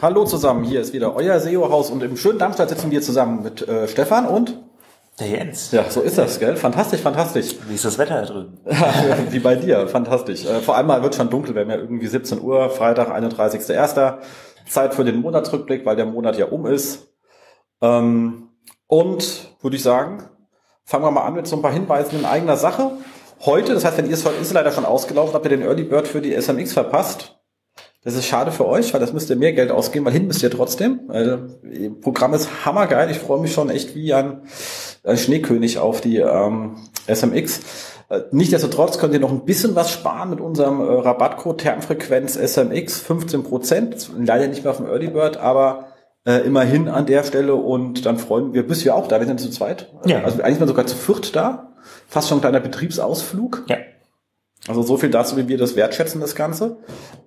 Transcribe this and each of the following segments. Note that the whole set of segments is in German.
Hallo zusammen, hier ist wieder euer SEO-Haus und im schönen Darmstadt sitzen wir zusammen mit äh, Stefan und der Jens. Ja, so ist das, gell? Fantastisch, fantastisch. Wie ist das Wetter da drüben? Wie bei dir, fantastisch. Äh, vor allem mal wird schon dunkel, wir haben ja irgendwie 17 Uhr, Freitag, 31.01. Zeit für den Monatsrückblick, weil der Monat ja um ist. Ähm, und würde ich sagen, fangen wir mal an mit so ein paar Hinweisen in eigener Sache. Heute, das heißt, wenn ihr es heute ist leider schon ausgelaufen, habt ihr den Early Bird für die SMX verpasst. Das ist schade für euch, weil das müsst ihr mehr Geld ausgeben, weil hin müsst ihr trotzdem. Das Programm ist hammergeil. Ich freue mich schon echt wie ein, ein Schneekönig auf die ähm, SMX. Äh, Nichtsdestotrotz könnt ihr noch ein bisschen was sparen mit unserem äh, Rabattcode Termfrequenz SMX 15%. Leider nicht mehr auf dem Early Bird, aber äh, immerhin an der Stelle und dann freuen wir, bist ja auch da, wir sind zu zweit. Ja. Also eigentlich mal sogar zu viert da. Fast schon ein kleiner Betriebsausflug. Ja. Also so viel dazu, wie wir das wertschätzen, das Ganze.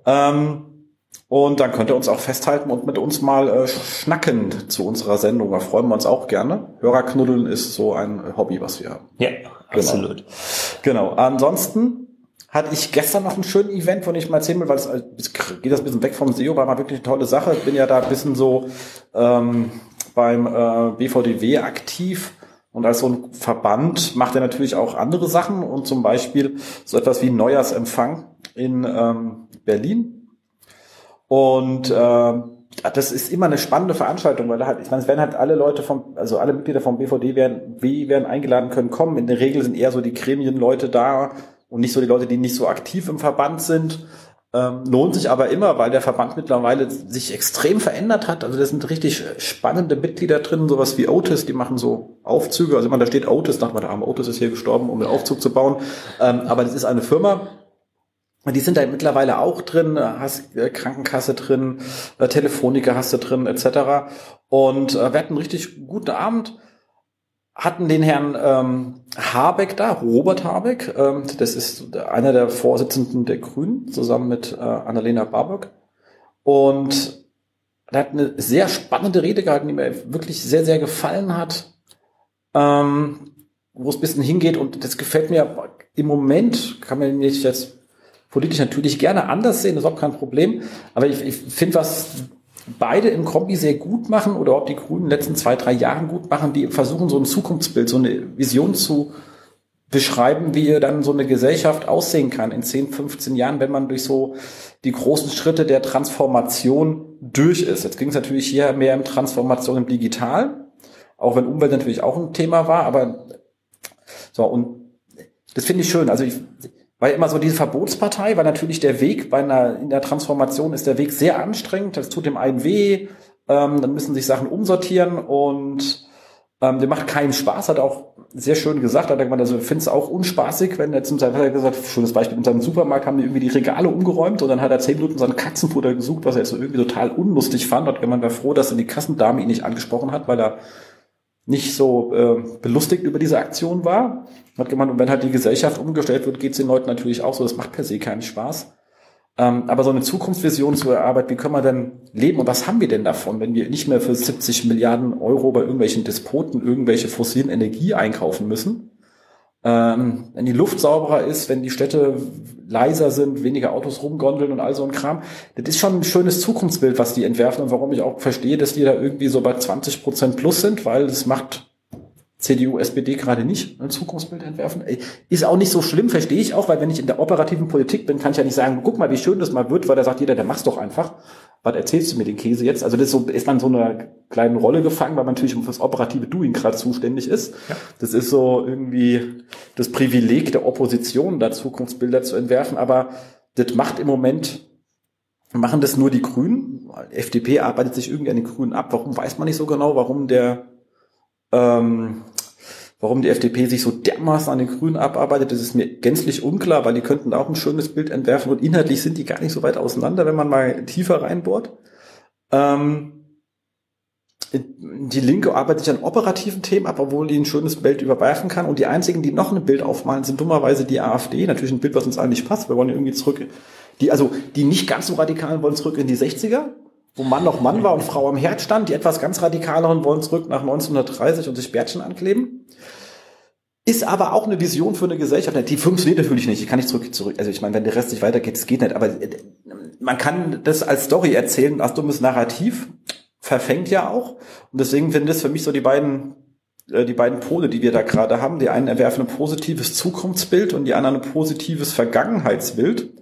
Ähm, und dann könnt ihr uns auch festhalten und mit uns mal äh, schnacken zu unserer Sendung. Da freuen wir uns auch gerne. Hörerknuddeln ist so ein Hobby, was wir haben. Ja, genau. absolut. Genau. Ansonsten hatte ich gestern noch ein schönes Event, von dem ich mal erzählen will, weil es geht das ein bisschen weg vom SEO, war mal wirklich eine tolle Sache. Ich bin ja da ein bisschen so ähm, beim äh, BVDW aktiv und als so ein Verband macht er natürlich auch andere Sachen und zum Beispiel so etwas wie Neujahrsempfang in ähm, Berlin. Und äh, das ist immer eine spannende Veranstaltung, weil da halt, ich meine, es werden halt alle Leute vom, also alle Mitglieder vom BVD werden, wie werden eingeladen können kommen. In der Regel sind eher so die Gremienleute da und nicht so die Leute, die nicht so aktiv im Verband sind. Ähm, lohnt sich aber immer, weil der Verband mittlerweile sich extrem verändert hat. Also da sind richtig spannende Mitglieder drin, sowas wie Otis, die machen so Aufzüge. Also immer da steht Otis, nach der arme Otis ist hier gestorben, um den Aufzug zu bauen. Ähm, aber das ist eine Firma, die sind da mittlerweile auch drin, hast äh, Krankenkasse drin, äh, Telefoniker hast du drin, etc. Und äh, wir hatten einen richtig guten Abend hatten den Herrn ähm, Habeck da, Robert Habeck, ähm, das ist einer der Vorsitzenden der Grünen, zusammen mit äh, Annalena Baerbock. Und er hat eine sehr spannende Rede gehalten, die mir wirklich sehr, sehr gefallen hat, ähm, wo es ein bisschen hingeht. Und das gefällt mir im Moment, kann man nicht jetzt politisch natürlich gerne anders sehen, das ist auch kein Problem. Aber ich, ich finde, was beide im Kombi sehr gut machen oder ob die Grünen in den letzten zwei, drei Jahren gut machen, die versuchen so ein Zukunftsbild, so eine Vision zu beschreiben, wie dann so eine Gesellschaft aussehen kann in 10, 15 Jahren, wenn man durch so die großen Schritte der Transformation durch ist. Jetzt ging es natürlich hier mehr um Transformation im Digital, auch wenn Umwelt natürlich auch ein Thema war, aber so und das finde ich schön. Also ich, weil immer so diese Verbotspartei, weil natürlich der Weg bei einer, in der Transformation ist der Weg sehr anstrengend, das tut dem einen weh, ähm, dann müssen sich Sachen umsortieren und ähm, der macht keinen Spaß, hat auch sehr schön gesagt, hat er gemeint, also findet es auch unspaßig, wenn er zum Beispiel er gesagt, schönes Beispiel, in seinem Supermarkt haben die irgendwie die Regale umgeräumt und dann hat er zehn Minuten sein Katzenfutter gesucht, was er jetzt so irgendwie total unlustig fand, hat gemeint, war froh, dass dann die Kassendame ihn nicht angesprochen hat, weil er nicht so äh, belustigt über diese Aktion war. Hat gemeint, und wenn halt die Gesellschaft umgestellt wird, geht es den Leuten natürlich auch so. Das macht per se keinen Spaß. Ähm, aber so eine Zukunftsvision zu erarbeiten, wie können wir denn leben und was haben wir denn davon, wenn wir nicht mehr für 70 Milliarden Euro bei irgendwelchen Despoten irgendwelche fossilen Energie einkaufen müssen? Ähm, wenn die Luft sauberer ist, wenn die Städte leiser sind, weniger Autos rumgondeln und all so ein Kram. Das ist schon ein schönes Zukunftsbild, was die entwerfen und warum ich auch verstehe, dass die da irgendwie so bei 20 Prozent plus sind, weil das macht CDU, SPD gerade nicht ein Zukunftsbild entwerfen. Ist auch nicht so schlimm, verstehe ich auch, weil wenn ich in der operativen Politik bin, kann ich ja nicht sagen, guck mal, wie schön das mal wird, weil da sagt jeder, der mach's doch einfach. Was erzählst du mir den Käse jetzt? Also das ist, so, ist dann so eine kleine Rolle gefangen, weil man natürlich für das operative Doing gerade zuständig ist. Ja. Das ist so irgendwie das Privileg der Opposition, da Zukunftsbilder zu entwerfen. Aber das macht im Moment, machen das nur die Grünen. FDP arbeitet sich irgendwie an den Grünen ab. Warum weiß man nicht so genau, warum der ähm, warum die FDP sich so dermaßen an den Grünen abarbeitet, das ist mir gänzlich unklar, weil die könnten auch ein schönes Bild entwerfen und inhaltlich sind die gar nicht so weit auseinander, wenn man mal tiefer reinbohrt. Ähm, die Linke arbeitet sich an operativen Themen ab, obwohl die ein schönes Bild überwerfen kann. Und die einzigen, die noch ein Bild aufmalen, sind dummerweise die AfD. Natürlich ein Bild, was uns nicht passt. Wir wollen irgendwie zurück. Die, also, die nicht ganz so radikalen wollen zurück in die 60er, wo Mann noch Mann war und Frau am Herd stand. Die etwas ganz radikaleren wollen zurück nach 1930 und sich Bärtchen ankleben. Ist aber auch eine Vision für eine Gesellschaft. Die funktioniert natürlich nicht. Ich kann nicht zurück, zurück. Also ich meine, wenn der Rest nicht weitergeht, es geht nicht. Aber äh, man kann das als Story erzählen, als dummes Narrativ verfängt ja auch. Und deswegen sind das für mich so die beiden, äh, die beiden Pole, die wir da gerade haben. Die einen erwerfen ein positives Zukunftsbild und die anderen ein positives Vergangenheitsbild.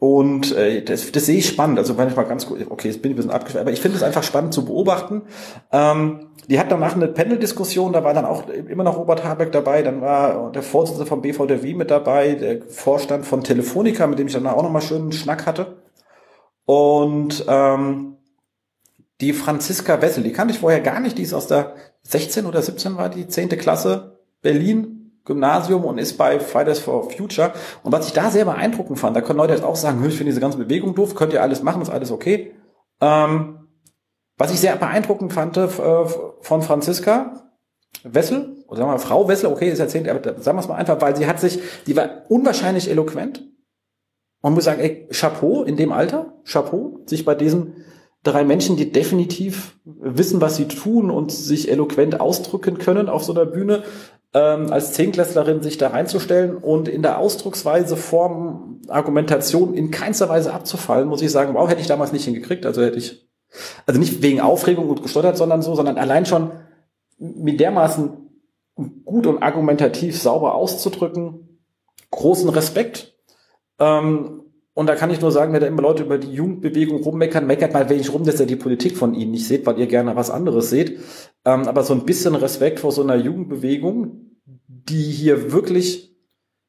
Und äh, das, das sehe ich spannend. Also wenn ich mal ganz gut, okay, jetzt bin ich ein bisschen abgeschweift, aber ich finde es einfach spannend zu beobachten. Ähm, die hat danach eine Panel-Diskussion, da war dann auch immer noch Robert Habeck dabei, dann war der Vorsitzende vom BVDW mit dabei, der Vorstand von Telefonica, mit dem ich dann auch nochmal schön einen Schnack hatte. Und ähm, die Franziska Wessel, die kannte ich vorher gar nicht, die ist aus der 16 oder 17 war die, 10. Klasse, Berlin, Gymnasium und ist bei Fridays for Future. Und was ich da sehr beeindruckend fand, da können Leute jetzt auch sagen, ich finde diese ganze Bewegung doof, könnt ihr alles machen, ist alles okay. Ähm, was ich sehr beeindruckend fand äh, von Franziska Wessel, oder sagen wir mal Frau Wessel, okay, ist erzählt, aber sagen wir es mal einfach, weil sie hat sich, die war unwahrscheinlich eloquent. Man muss sagen, ey, Chapeau in dem Alter, Chapeau, sich bei diesen drei Menschen, die definitiv wissen, was sie tun und sich eloquent ausdrücken können auf so einer Bühne, ähm, als Zehnklässlerin sich da reinzustellen und in der Ausdrucksweise, Form, Argumentation in keinster Weise abzufallen, muss ich sagen, wow, hätte ich damals nicht hingekriegt. Also hätte ich, also nicht wegen Aufregung und gestottert, sondern so, sondern allein schon mit dermaßen gut und argumentativ sauber auszudrücken. Großen Respekt. Ähm, und da kann ich nur sagen, wenn da immer Leute über die Jugendbewegung rummeckern, meckert mal wenig rum, dass ihr die Politik von ihnen nicht seht, weil ihr gerne was anderes seht. Ähm, aber so ein bisschen Respekt vor so einer Jugendbewegung, die hier wirklich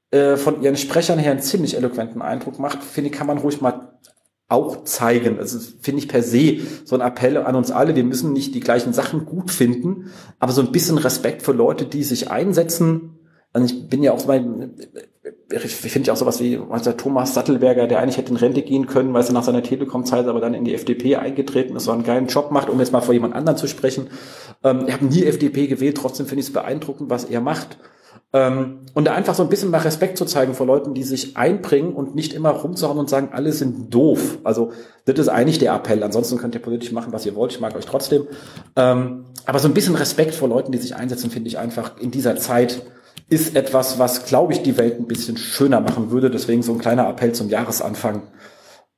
äh, von ihren Sprechern her einen ziemlich eloquenten Eindruck macht, finde ich, kann man ruhig mal auch zeigen. Also finde ich per se so ein Appell an uns alle. Wir müssen nicht die gleichen Sachen gut finden, aber so ein bisschen Respekt für Leute, die sich einsetzen. Und ich bin ja auch mein, finde ja auch sowas wie also Thomas Sattelberger, der eigentlich hätte in Rente gehen können, weil er nach seiner Telekom-Zeit aber dann in die FDP eingetreten ist, so einen geilen Job macht, um jetzt mal vor jemand anderen zu sprechen. Ähm, ich habe nie FDP gewählt, trotzdem finde ich es beeindruckend, was er macht. Ähm, und da einfach so ein bisschen mal Respekt zu zeigen vor Leuten, die sich einbringen und nicht immer rumzuhauen und sagen, alle sind doof. Also das ist eigentlich der Appell. Ansonsten könnt ihr politisch machen, was ihr wollt. Ich mag euch trotzdem. Ähm, aber so ein bisschen Respekt vor Leuten, die sich einsetzen, finde ich einfach in dieser Zeit ist etwas, was, glaube ich, die Welt ein bisschen schöner machen würde. Deswegen so ein kleiner Appell zum Jahresanfang.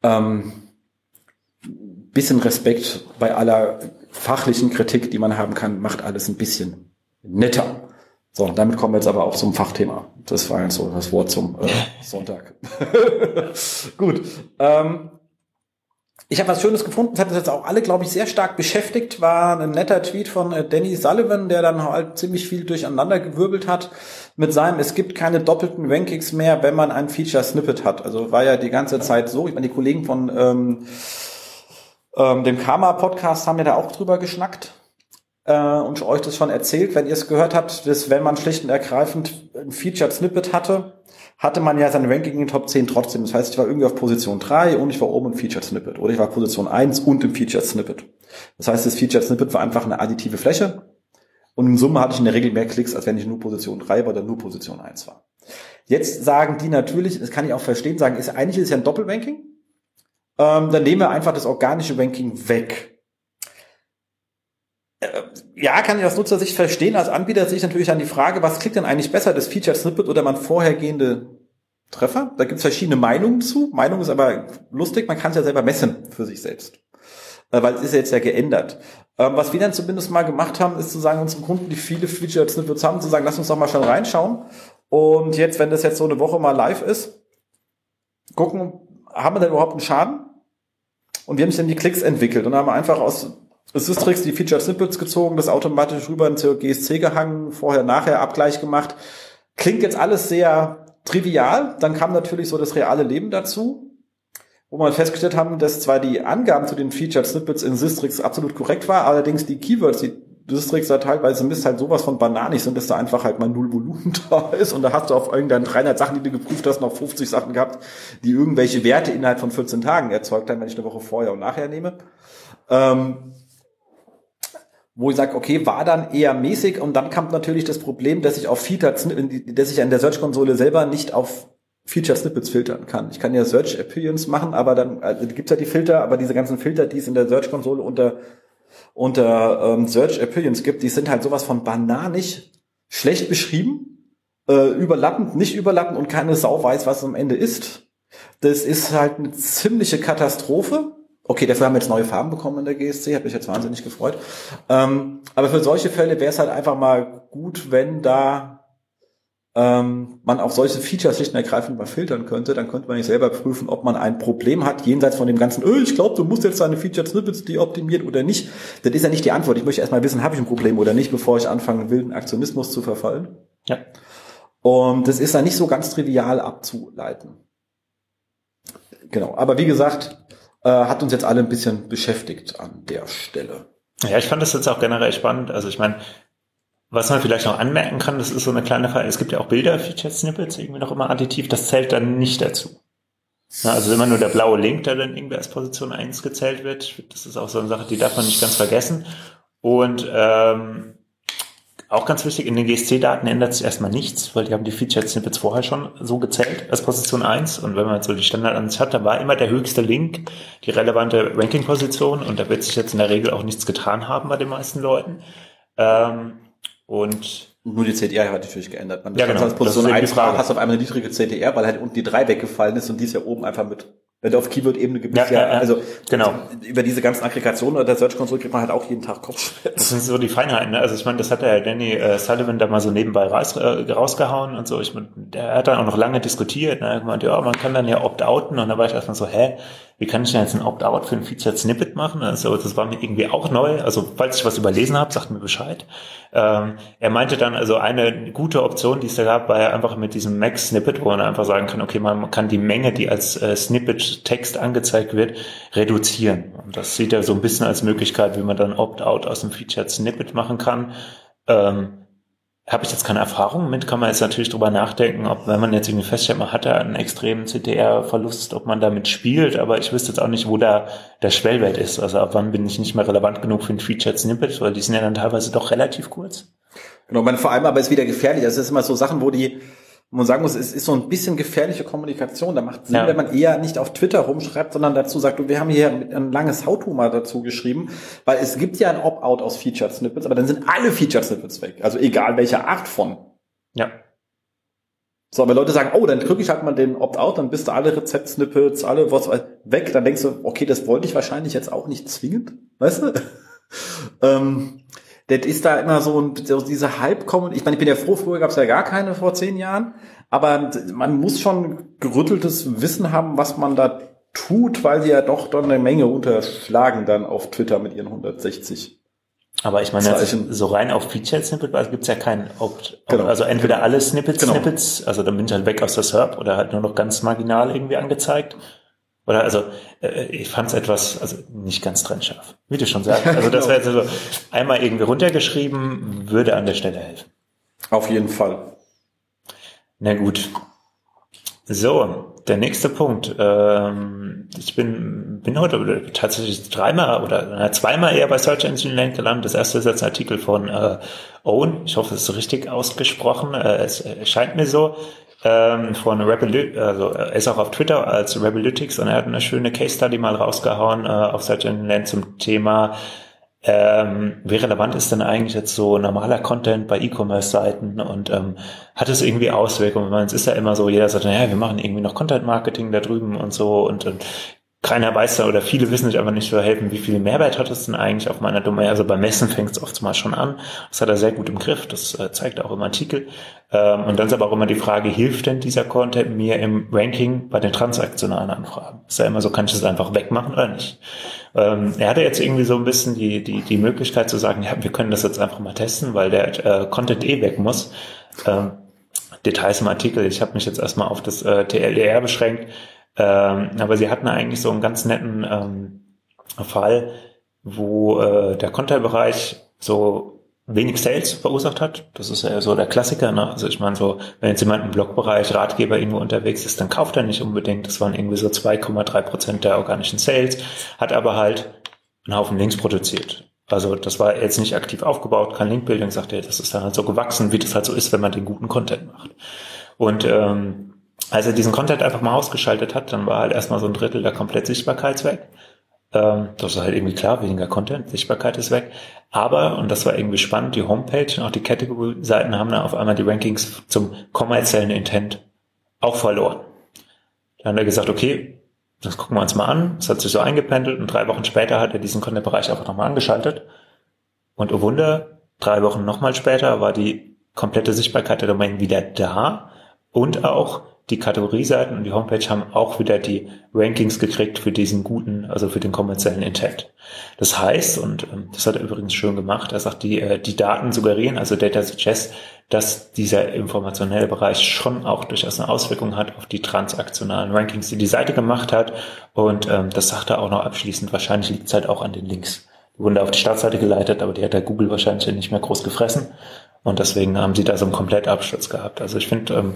Ähm, bisschen Respekt bei aller fachlichen Kritik, die man haben kann, macht alles ein bisschen netter. So, damit kommen wir jetzt aber auch zum Fachthema. Das war jetzt so das Wort zum äh, Sonntag. Gut. Ähm, ich habe was Schönes gefunden, das hat uns jetzt auch alle, glaube ich, sehr stark beschäftigt, war ein netter Tweet von äh, Danny Sullivan, der dann halt ziemlich viel durcheinander gewirbelt hat mit seinem, es gibt keine doppelten Rankings mehr, wenn man ein Feature-Snippet hat. Also war ja die ganze Zeit so, ich meine, die Kollegen von ähm, ähm, dem Karma-Podcast haben ja da auch drüber geschnackt äh, und euch das schon erzählt, wenn ihr es gehört habt, dass wenn man schlicht und ergreifend ein Featured-Snippet hatte, hatte man ja sein Ranking in den Top 10 trotzdem. Das heißt, ich war irgendwie auf Position 3 und ich war oben im Featured Snippet. Oder ich war Position 1 und im Featured Snippet. Das heißt, das Featured Snippet war einfach eine additive Fläche. Und in Summe hatte ich in der Regel mehr Klicks, als wenn ich nur Position 3 war oder nur Position 1 war. Jetzt sagen die natürlich, das kann ich auch verstehen, sagen, ist, eigentlich ist es ja ein Doppelranking. Ähm, dann nehmen wir einfach das organische Ranking weg. Äh, ja, kann ich aus Nutzersicht verstehen. Als Anbieter sehe ich natürlich dann die Frage, was klickt denn eigentlich besser, das Featured Snippet oder man vorhergehende Treffer? Da gibt es verschiedene Meinungen zu. Meinung ist aber lustig, man kann es ja selber messen für sich selbst. Äh, weil es ist jetzt ja geändert. Ähm, was wir dann zumindest mal gemacht haben, ist zu sagen, unseren Kunden, die viele Featured Snippets haben, zu sagen, lass uns doch mal schnell reinschauen. Und jetzt, wenn das jetzt so eine Woche mal live ist, gucken, haben wir denn überhaupt einen Schaden? Und wir haben dann die Klicks entwickelt und haben einfach aus Systrix die Featured Snippets gezogen, das automatisch rüber in GSC gehangen, vorher, nachher Abgleich gemacht. Klingt jetzt alles sehr trivial. Dann kam natürlich so das reale Leben dazu, wo wir festgestellt haben, dass zwar die Angaben zu den Featured Snippets in Systrix absolut korrekt war, allerdings die Keywords, die Systrix da teilweise misst halt sowas von bananig sind, dass da einfach halt mal null Volumen da ist und da hast du auf irgendeinen 300 Sachen, die du geprüft hast, noch 50 Sachen gehabt, die irgendwelche Werte innerhalb von 14 Tagen erzeugt haben, wenn ich eine Woche vorher und nachher nehme. Ähm, wo ich sage, okay, war dann eher mäßig und dann kam natürlich das Problem, dass ich auf Feature, dass ich an der Search-Konsole selber nicht auf Feature Snippets filtern kann. Ich kann ja Search Appearance machen, aber dann also gibt's ja die Filter, aber diese ganzen Filter, die es in der Search-Konsole unter unter ähm, Search Appearance gibt, die sind halt sowas von bananig schlecht beschrieben, äh, überlappend, nicht überlappend und keine Sau weiß, was am Ende ist. Das ist halt eine ziemliche Katastrophe. Okay, dafür haben wir jetzt neue Farben bekommen in der GSC, hat mich jetzt wahnsinnig gefreut. Ähm, aber für solche Fälle wäre es halt einfach mal gut, wenn da ähm, man auf solche Features schlicht und ergreifend mal filtern könnte, dann könnte man nicht selber prüfen, ob man ein Problem hat, jenseits von dem ganzen, öh, ich glaube, du musst jetzt deine Featured Snippets deoptimieren oder nicht. Das ist ja nicht die Antwort. Ich möchte erstmal wissen, habe ich ein Problem oder nicht, bevor ich anfange, wilden Aktionismus zu verfallen. Ja. Und das ist dann nicht so ganz trivial abzuleiten. Genau. Aber wie gesagt, äh, hat uns jetzt alle ein bisschen beschäftigt an der Stelle. Ja, ich fand das jetzt auch generell spannend. Also ich meine, was man vielleicht noch anmerken kann, das ist so eine kleine Frage, es gibt ja auch Bilder-Featured-Snippets, irgendwie noch immer additiv, das zählt dann nicht dazu. Ja, also immer nur der blaue Link, der dann irgendwie als Position 1 gezählt wird, das ist auch so eine Sache, die darf man nicht ganz vergessen. Und ähm, auch ganz wichtig, in den GSC-Daten ändert sich erstmal nichts, weil die haben die Featured Snippets vorher schon so gezählt als Position 1. Und wenn man jetzt so die Standardansicht hat, da war immer der höchste Link die relevante Ranking-Position und da wird sich jetzt in der Regel auch nichts getan haben bei den meisten Leuten. Ähm, und nur die CDR hat natürlich geändert. Man ja, genau. als Position 1 hast auf einmal eine niedrige CDR, weil halt unten die 3 weggefallen ist und die ist ja oben einfach mit wenn du auf Keyword-Ebene gibt, ja, ja, ja, also genau. über diese ganzen Aggregationen der Search Console kriegt man halt auch jeden Tag Kopfschmerzen. Das sind so die Feinheiten. Ne? Also ich meine, das hat der Danny äh, Sullivan da mal so nebenbei raus, äh, rausgehauen und so. Ich meine, der hat dann auch noch lange diskutiert. Ne? Er meinte, ja, man kann dann ja opt-outen und dann war ich erstmal so, hä, wie kann ich denn jetzt ein Opt-out für ein Featured Snippet machen? Also das war mir irgendwie auch neu. Also falls ich was überlesen habe, sagt mir Bescheid. Ähm, er meinte dann, also eine gute Option, die es da gab, war ja einfach mit diesem Max-Snippet, wo man einfach sagen kann, okay, man kann die Menge, die als äh, Snippet-Text angezeigt wird, reduzieren. Und das sieht er so ein bisschen als Möglichkeit, wie man dann Opt-out aus dem Featured Snippet machen kann. Ähm, habe ich jetzt keine Erfahrung mit, kann man jetzt natürlich drüber nachdenken, ob wenn man jetzt irgendwie feststellt, man hat da einen extremen CTR-Verlust, ob man damit spielt, aber ich wüsste jetzt auch nicht, wo da der Schwellwert ist. Also ab wann bin ich nicht mehr relevant genug für ein Featured Snippet, weil die sind ja dann teilweise doch relativ kurz. Genau, man, vor allem aber ist wieder gefährlich. Das ist immer so Sachen, wo die man sagen muss, es ist so ein bisschen gefährliche Kommunikation. Da macht Sinn, ja. wenn man eher nicht auf Twitter rumschreibt, sondern dazu sagt, wir haben hier ein langes How-To mal dazu geschrieben, weil es gibt ja ein Opt-out aus Featured Snippets, aber dann sind alle Featured Snippets weg. Also egal welche Art von. Ja. So, wenn Leute sagen, oh, dann drücke ich halt mal den Opt-out, dann bist du alle Rezept-Snippets, alle was weg, dann denkst du, okay, das wollte ich wahrscheinlich jetzt auch nicht zwingend, weißt du? ähm, das ist da immer so, ein, so diese Halbkommen. Ich meine, ich bin ja froh, früher gab es ja gar keine vor zehn Jahren, aber man muss schon gerütteltes Wissen haben, was man da tut, weil sie ja doch dann eine Menge unterschlagen dann auf Twitter mit ihren 160. Aber ich meine, also so rein auf Feature Snippet also gibt's ja keinen Opt. Genau. Also entweder alle Snippets, genau. Snippets, also dann bin ich halt weg aus der SERP oder halt nur noch ganz marginal irgendwie angezeigt. Oder also äh, ich fand es etwas, also nicht ganz trennscharf, wie du schon sagst. Also das wäre jetzt so einmal irgendwie runtergeschrieben, würde an der Stelle helfen. Auf jeden Fall. Na gut. So, der nächste Punkt. Ähm, ich bin, bin heute tatsächlich dreimal oder zweimal eher bei Search Engine Land gelandet. Das erste ist jetzt ein Artikel von äh, Owen. Ich hoffe, es ist richtig ausgesprochen. Äh, es scheint mir so ähm, von Revolut, also er ist auch auf Twitter als Revolutics und er hat eine schöne Case Study mal rausgehauen äh, auf Engine Land zum Thema ähm, wie relevant ist denn eigentlich jetzt so normaler Content bei E-Commerce-Seiten und ähm, hat es irgendwie Auswirkungen? es ist ja immer so, jeder sagt, naja, wir machen irgendwie noch Content-Marketing da drüben und so und, und keiner weiß da oder viele wissen sich aber nicht zu helfen, wie viel Mehrwert hat es denn eigentlich auf meiner Domain. Also beim Messen fängt es oft mal schon an. Das hat er sehr gut im Griff. Das äh, zeigt er auch im Artikel. Ähm, und dann ist aber auch immer die Frage, hilft denn dieser Content mir im Ranking bei den transaktionalen Anfragen? Ist ja immer so, kann ich das einfach wegmachen oder nicht? Ähm, er hatte jetzt irgendwie so ein bisschen die, die, die Möglichkeit zu sagen, ja, wir können das jetzt einfach mal testen, weil der äh, Content eh weg muss. Ähm, Details im Artikel. Ich habe mich jetzt erstmal auf das äh, TLDR beschränkt. Ähm, aber sie hatten eigentlich so einen ganz netten ähm, Fall, wo äh, der Content-Bereich so wenig Sales verursacht hat. Das ist ja so der Klassiker. Ne? Also ich meine so, wenn jetzt jemand im Blogbereich Ratgeber irgendwo unterwegs ist, dann kauft er nicht unbedingt. Das waren irgendwie so 2,3 Prozent der organischen Sales, hat aber halt einen Haufen Links produziert. Also das war jetzt nicht aktiv aufgebaut, kein Linkbuilding, sagt er, das ist dann halt so gewachsen, wie das halt so ist, wenn man den guten Content macht. Und ähm, als er diesen Content einfach mal ausgeschaltet hat, dann war halt erstmal so ein Drittel der komplett Sichtbarkeit weg. Ähm, das ist halt irgendwie klar, weniger Content, Sichtbarkeit ist weg. Aber, und das war irgendwie spannend, die Homepage und auch die Category-Seiten haben dann auf einmal die Rankings zum kommerziellen Intent auch verloren. Dann hat er gesagt, okay, das gucken wir uns mal an. Es hat sich so eingependelt und drei Wochen später hat er diesen Content-Bereich einfach nochmal angeschaltet. Und oh Wunder, drei Wochen nochmal später war die komplette Sichtbarkeit der Domain wieder da und auch die Kategorieseiten und die Homepage haben auch wieder die Rankings gekriegt für diesen guten, also für den kommerziellen Intent. Das heißt, und ähm, das hat er übrigens schön gemacht, er sagt, die, äh, die Daten suggerieren, also Data suggests, dass dieser informationelle Bereich schon auch durchaus eine Auswirkung hat auf die transaktionalen Rankings, die die Seite gemacht hat. Und ähm, das sagt er auch noch abschließend. Wahrscheinlich liegt es halt auch an den Links. Die wurden da auf die Startseite geleitet, aber die hat der Google wahrscheinlich nicht mehr groß gefressen. Und deswegen haben sie da so einen Komplettabsturz gehabt. Also ich finde, ähm,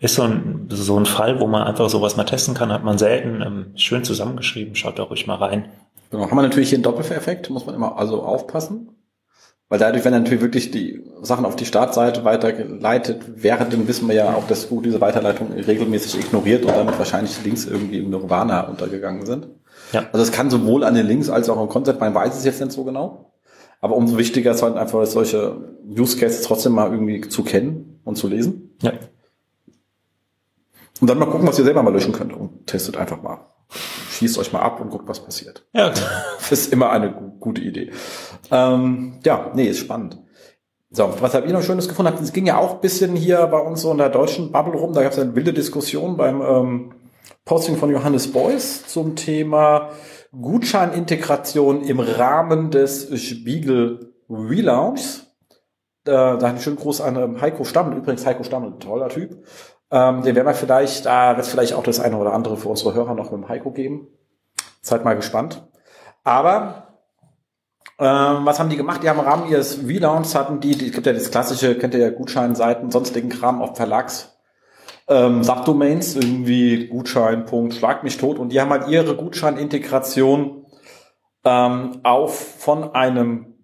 ist so ein, so ein Fall, wo man einfach sowas mal testen kann, hat man selten. Ähm, schön zusammengeschrieben, schaut da ruhig mal rein. Genau, haben wir natürlich hier einen Doppeleffekt, muss man immer also aufpassen. Weil dadurch, wenn natürlich wirklich die Sachen auf die Startseite weitergeleitet werden, dann wissen wir ja auch, dass Google diese Weiterleitung regelmäßig ignoriert und damit wahrscheinlich die Links irgendwie im Nirvana untergegangen sind. Ja. Also es kann sowohl an den Links als auch im Content, man weiß es jetzt nicht so genau. Aber umso wichtiger ist halt einfach solche Use Cases trotzdem mal irgendwie zu kennen und zu lesen. Ja. Und dann mal gucken, was ihr selber mal löschen könnt und testet einfach mal. Schießt euch mal ab und guckt, was passiert. Ja. Das ist immer eine gute Idee. Ähm, ja, nee, ist spannend. So, was habt ihr noch Schönes gefunden? Es ging ja auch ein bisschen hier bei uns so in der deutschen Bubble rum. Da gab es eine wilde Diskussion beim ähm, Posting von Johannes Beuys zum Thema Gutscheinintegration im Rahmen des Spiegel Relaunchs. Da, da einen schönen Gruß an ähm, Heiko Stammel. Übrigens, Heiko Stammel, toller Typ. Ähm, den werden wir vielleicht, da wird vielleicht auch das eine oder andere für unsere Hörer noch mit dem Heiko geben. Seid mal gespannt. Aber ähm, was haben die gemacht? Die haben im Rahmen ihres Relaunchs hatten die, die gibt ja das klassische, kennt ihr ja Gutscheinseiten, sonstigen Kram auf Verlags ähm, Subdomains, irgendwie Gutschein, Punkt, schlag mich tot. Und die haben halt ihre Gutscheinintegration ähm, auf von einem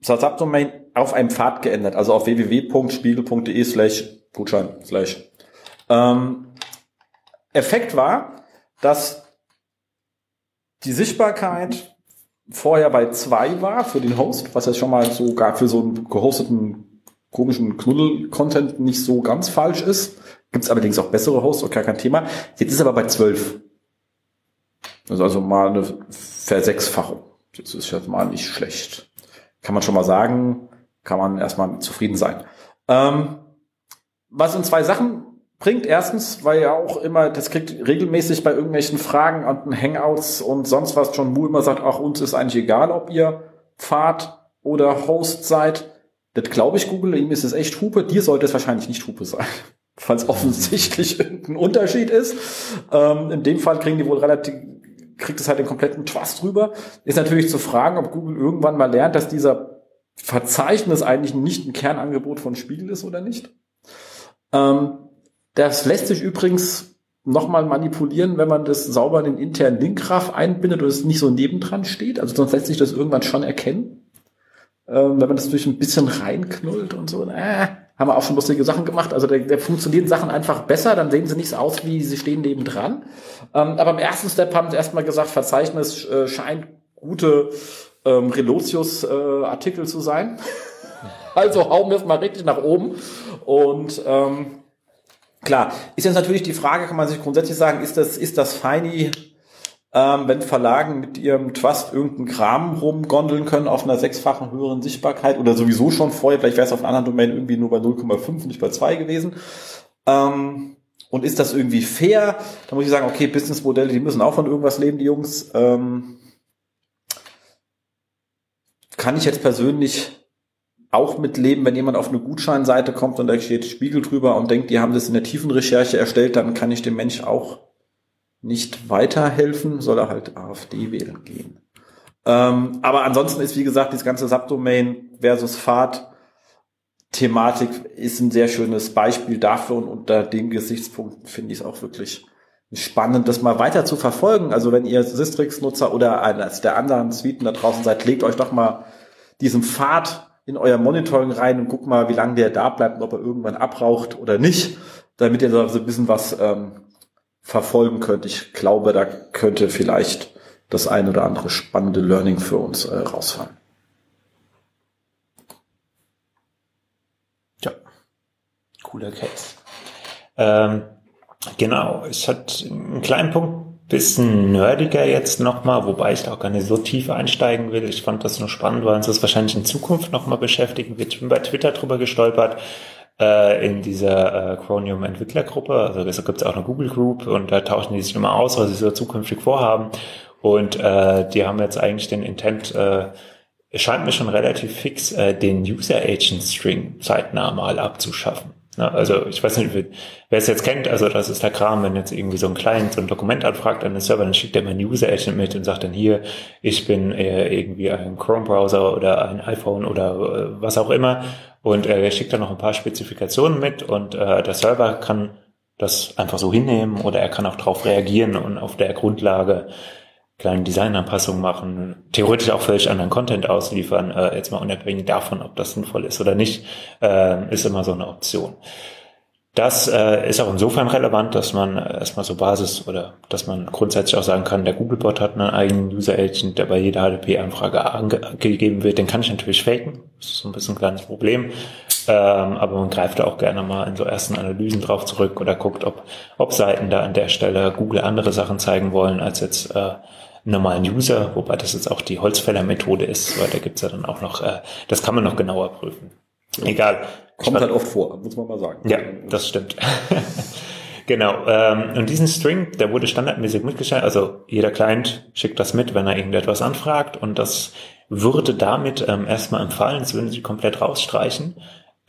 Subdomain auf einem Pfad geändert, also auf www.spiegel.de slash Gutschein slash ähm, Effekt war, dass die Sichtbarkeit vorher bei zwei war für den Host, was ja schon mal so gar für so einen gehosteten komischen Knuddel-Content nicht so ganz falsch ist. Gibt es allerdings auch bessere Hosts, auch gar kein Thema. Jetzt ist aber bei zwölf. Das ist also mal eine Versechsfachung. Das ist jetzt mal nicht schlecht. Kann man schon mal sagen, kann man erstmal zufrieden sein. Ähm, was uns zwei Sachen bringt. Erstens, weil ja auch immer, das kriegt regelmäßig bei irgendwelchen Fragen und Hangouts und sonst was John Mu immer sagt, ach, uns ist eigentlich egal, ob ihr Fahrt oder Host seid. Das glaube ich Google, ihm ist es echt Hupe, dir sollte es wahrscheinlich nicht Hupe sein. Falls offensichtlich irgendein Unterschied ist. Ähm, in dem Fall kriegen die wohl relativ, kriegt es halt den kompletten Trust drüber. Ist natürlich zu fragen, ob Google irgendwann mal lernt, dass dieser Verzeichnis eigentlich nicht ein Kernangebot von Spiegel ist oder nicht. Ähm, das lässt sich übrigens nochmal manipulieren, wenn man das sauber in den internen Linkgraph einbindet und es nicht so nebendran steht. Also sonst lässt sich das irgendwann schon erkennen. Ähm, wenn man das durch ein bisschen reinknullt und so. Äh, haben wir auch schon lustige Sachen gemacht. Also da, da funktionieren Sachen einfach besser, dann sehen sie nicht so aus, wie sie stehen nebendran. Ähm, aber im ersten Step haben sie erstmal gesagt, Verzeichnis äh, scheint gute ähm, Relotius-Artikel äh, zu sein. also hauen wir es mal richtig nach oben. Und ähm, Klar, ist jetzt natürlich die Frage, kann man sich grundsätzlich sagen, ist das, ist das feini, ähm, wenn Verlagen mit ihrem Trust irgendeinen Kram rumgondeln können auf einer sechsfachen höheren Sichtbarkeit oder sowieso schon vorher, vielleicht wäre es auf einer anderen Domain irgendwie nur bei 0,5, nicht bei 2 gewesen. Ähm, und ist das irgendwie fair? Da muss ich sagen, okay, Businessmodelle, die müssen auch von irgendwas leben, die Jungs. Ähm, kann ich jetzt persönlich auch mitleben, wenn jemand auf eine Gutscheinseite kommt und da steht Spiegel drüber und denkt, die haben das in der tiefen Recherche erstellt, dann kann ich dem Mensch auch nicht weiterhelfen, soll er halt AfD wählen gehen. Ähm, aber ansonsten ist, wie gesagt, das ganze Subdomain versus Fahrt Thematik ist ein sehr schönes Beispiel dafür und unter den Gesichtspunkten finde ich es auch wirklich spannend, das mal weiter zu verfolgen. Also wenn ihr Sistrix-Nutzer oder eines der anderen Suiten da draußen seid, legt euch doch mal diesen Pfad in euer Monitoring rein und guckt mal, wie lange der da bleibt und ob er irgendwann abraucht oder nicht, damit ihr da so ein bisschen was ähm, verfolgen könnt. Ich glaube, da könnte vielleicht das ein oder andere spannende Learning für uns äh, rausfallen. Ja, cooler Case. Ähm, genau, es hat einen kleinen Punkt, bisschen nerdiger jetzt nochmal, wobei ich da auch gar nicht so tief einsteigen will. Ich fand das nur spannend, weil uns das wahrscheinlich in Zukunft nochmal beschäftigen wird. Ich bin bei Twitter drüber gestolpert, äh, in dieser äh, Chromium Entwicklergruppe. Also es gibt auch eine Google Group und da tauschen die sich immer aus, was sie so zukünftig vorhaben. Und äh, die haben jetzt eigentlich den Intent, äh, es scheint mir schon relativ fix, äh, den User Agent String zeitnah mal abzuschaffen. Ne? Also ich weiß nicht, wer es jetzt kennt, also das ist der Kram, wenn jetzt irgendwie so ein Client so ein Dokument anfragt an den Server, dann schickt er mal einen User Agent mit und sagt dann hier, ich bin äh, irgendwie ein Chrome-Browser oder ein iPhone oder äh, was auch immer und äh, er schickt dann noch ein paar Spezifikationen mit und äh, der Server kann das einfach so hinnehmen oder er kann auch darauf reagieren und auf der Grundlage kleine Designanpassungen machen, theoretisch auch völlig anderen Content ausliefern, äh, jetzt mal unabhängig davon, ob das sinnvoll ist oder nicht, äh, ist immer so eine Option. Das äh, ist auch insofern relevant, dass man erstmal so Basis oder dass man grundsätzlich auch sagen kann, der Googlebot hat einen eigenen User Agent, der bei jeder HTTP-Anfrage angegeben wird. Den kann ich natürlich faken. Das ist so ein bisschen ein kleines Problem. Ähm, aber man greift da auch gerne mal in so ersten Analysen drauf zurück oder guckt, ob, ob Seiten da an der Stelle Google andere Sachen zeigen wollen als jetzt äh, normalen User, wobei das jetzt auch die Holzfäller-Methode ist, weil da gibt's ja dann auch noch, äh, das kann man noch genauer prüfen. Egal. Kommt halt oft vor, muss man mal sagen. Ja, das stimmt. genau. Ähm, und diesen String, der wurde standardmäßig mitgeschaltet. Also jeder Client schickt das mit, wenn er irgendetwas anfragt. Und das würde damit ähm, erstmal empfallen, als würden sie komplett rausstreichen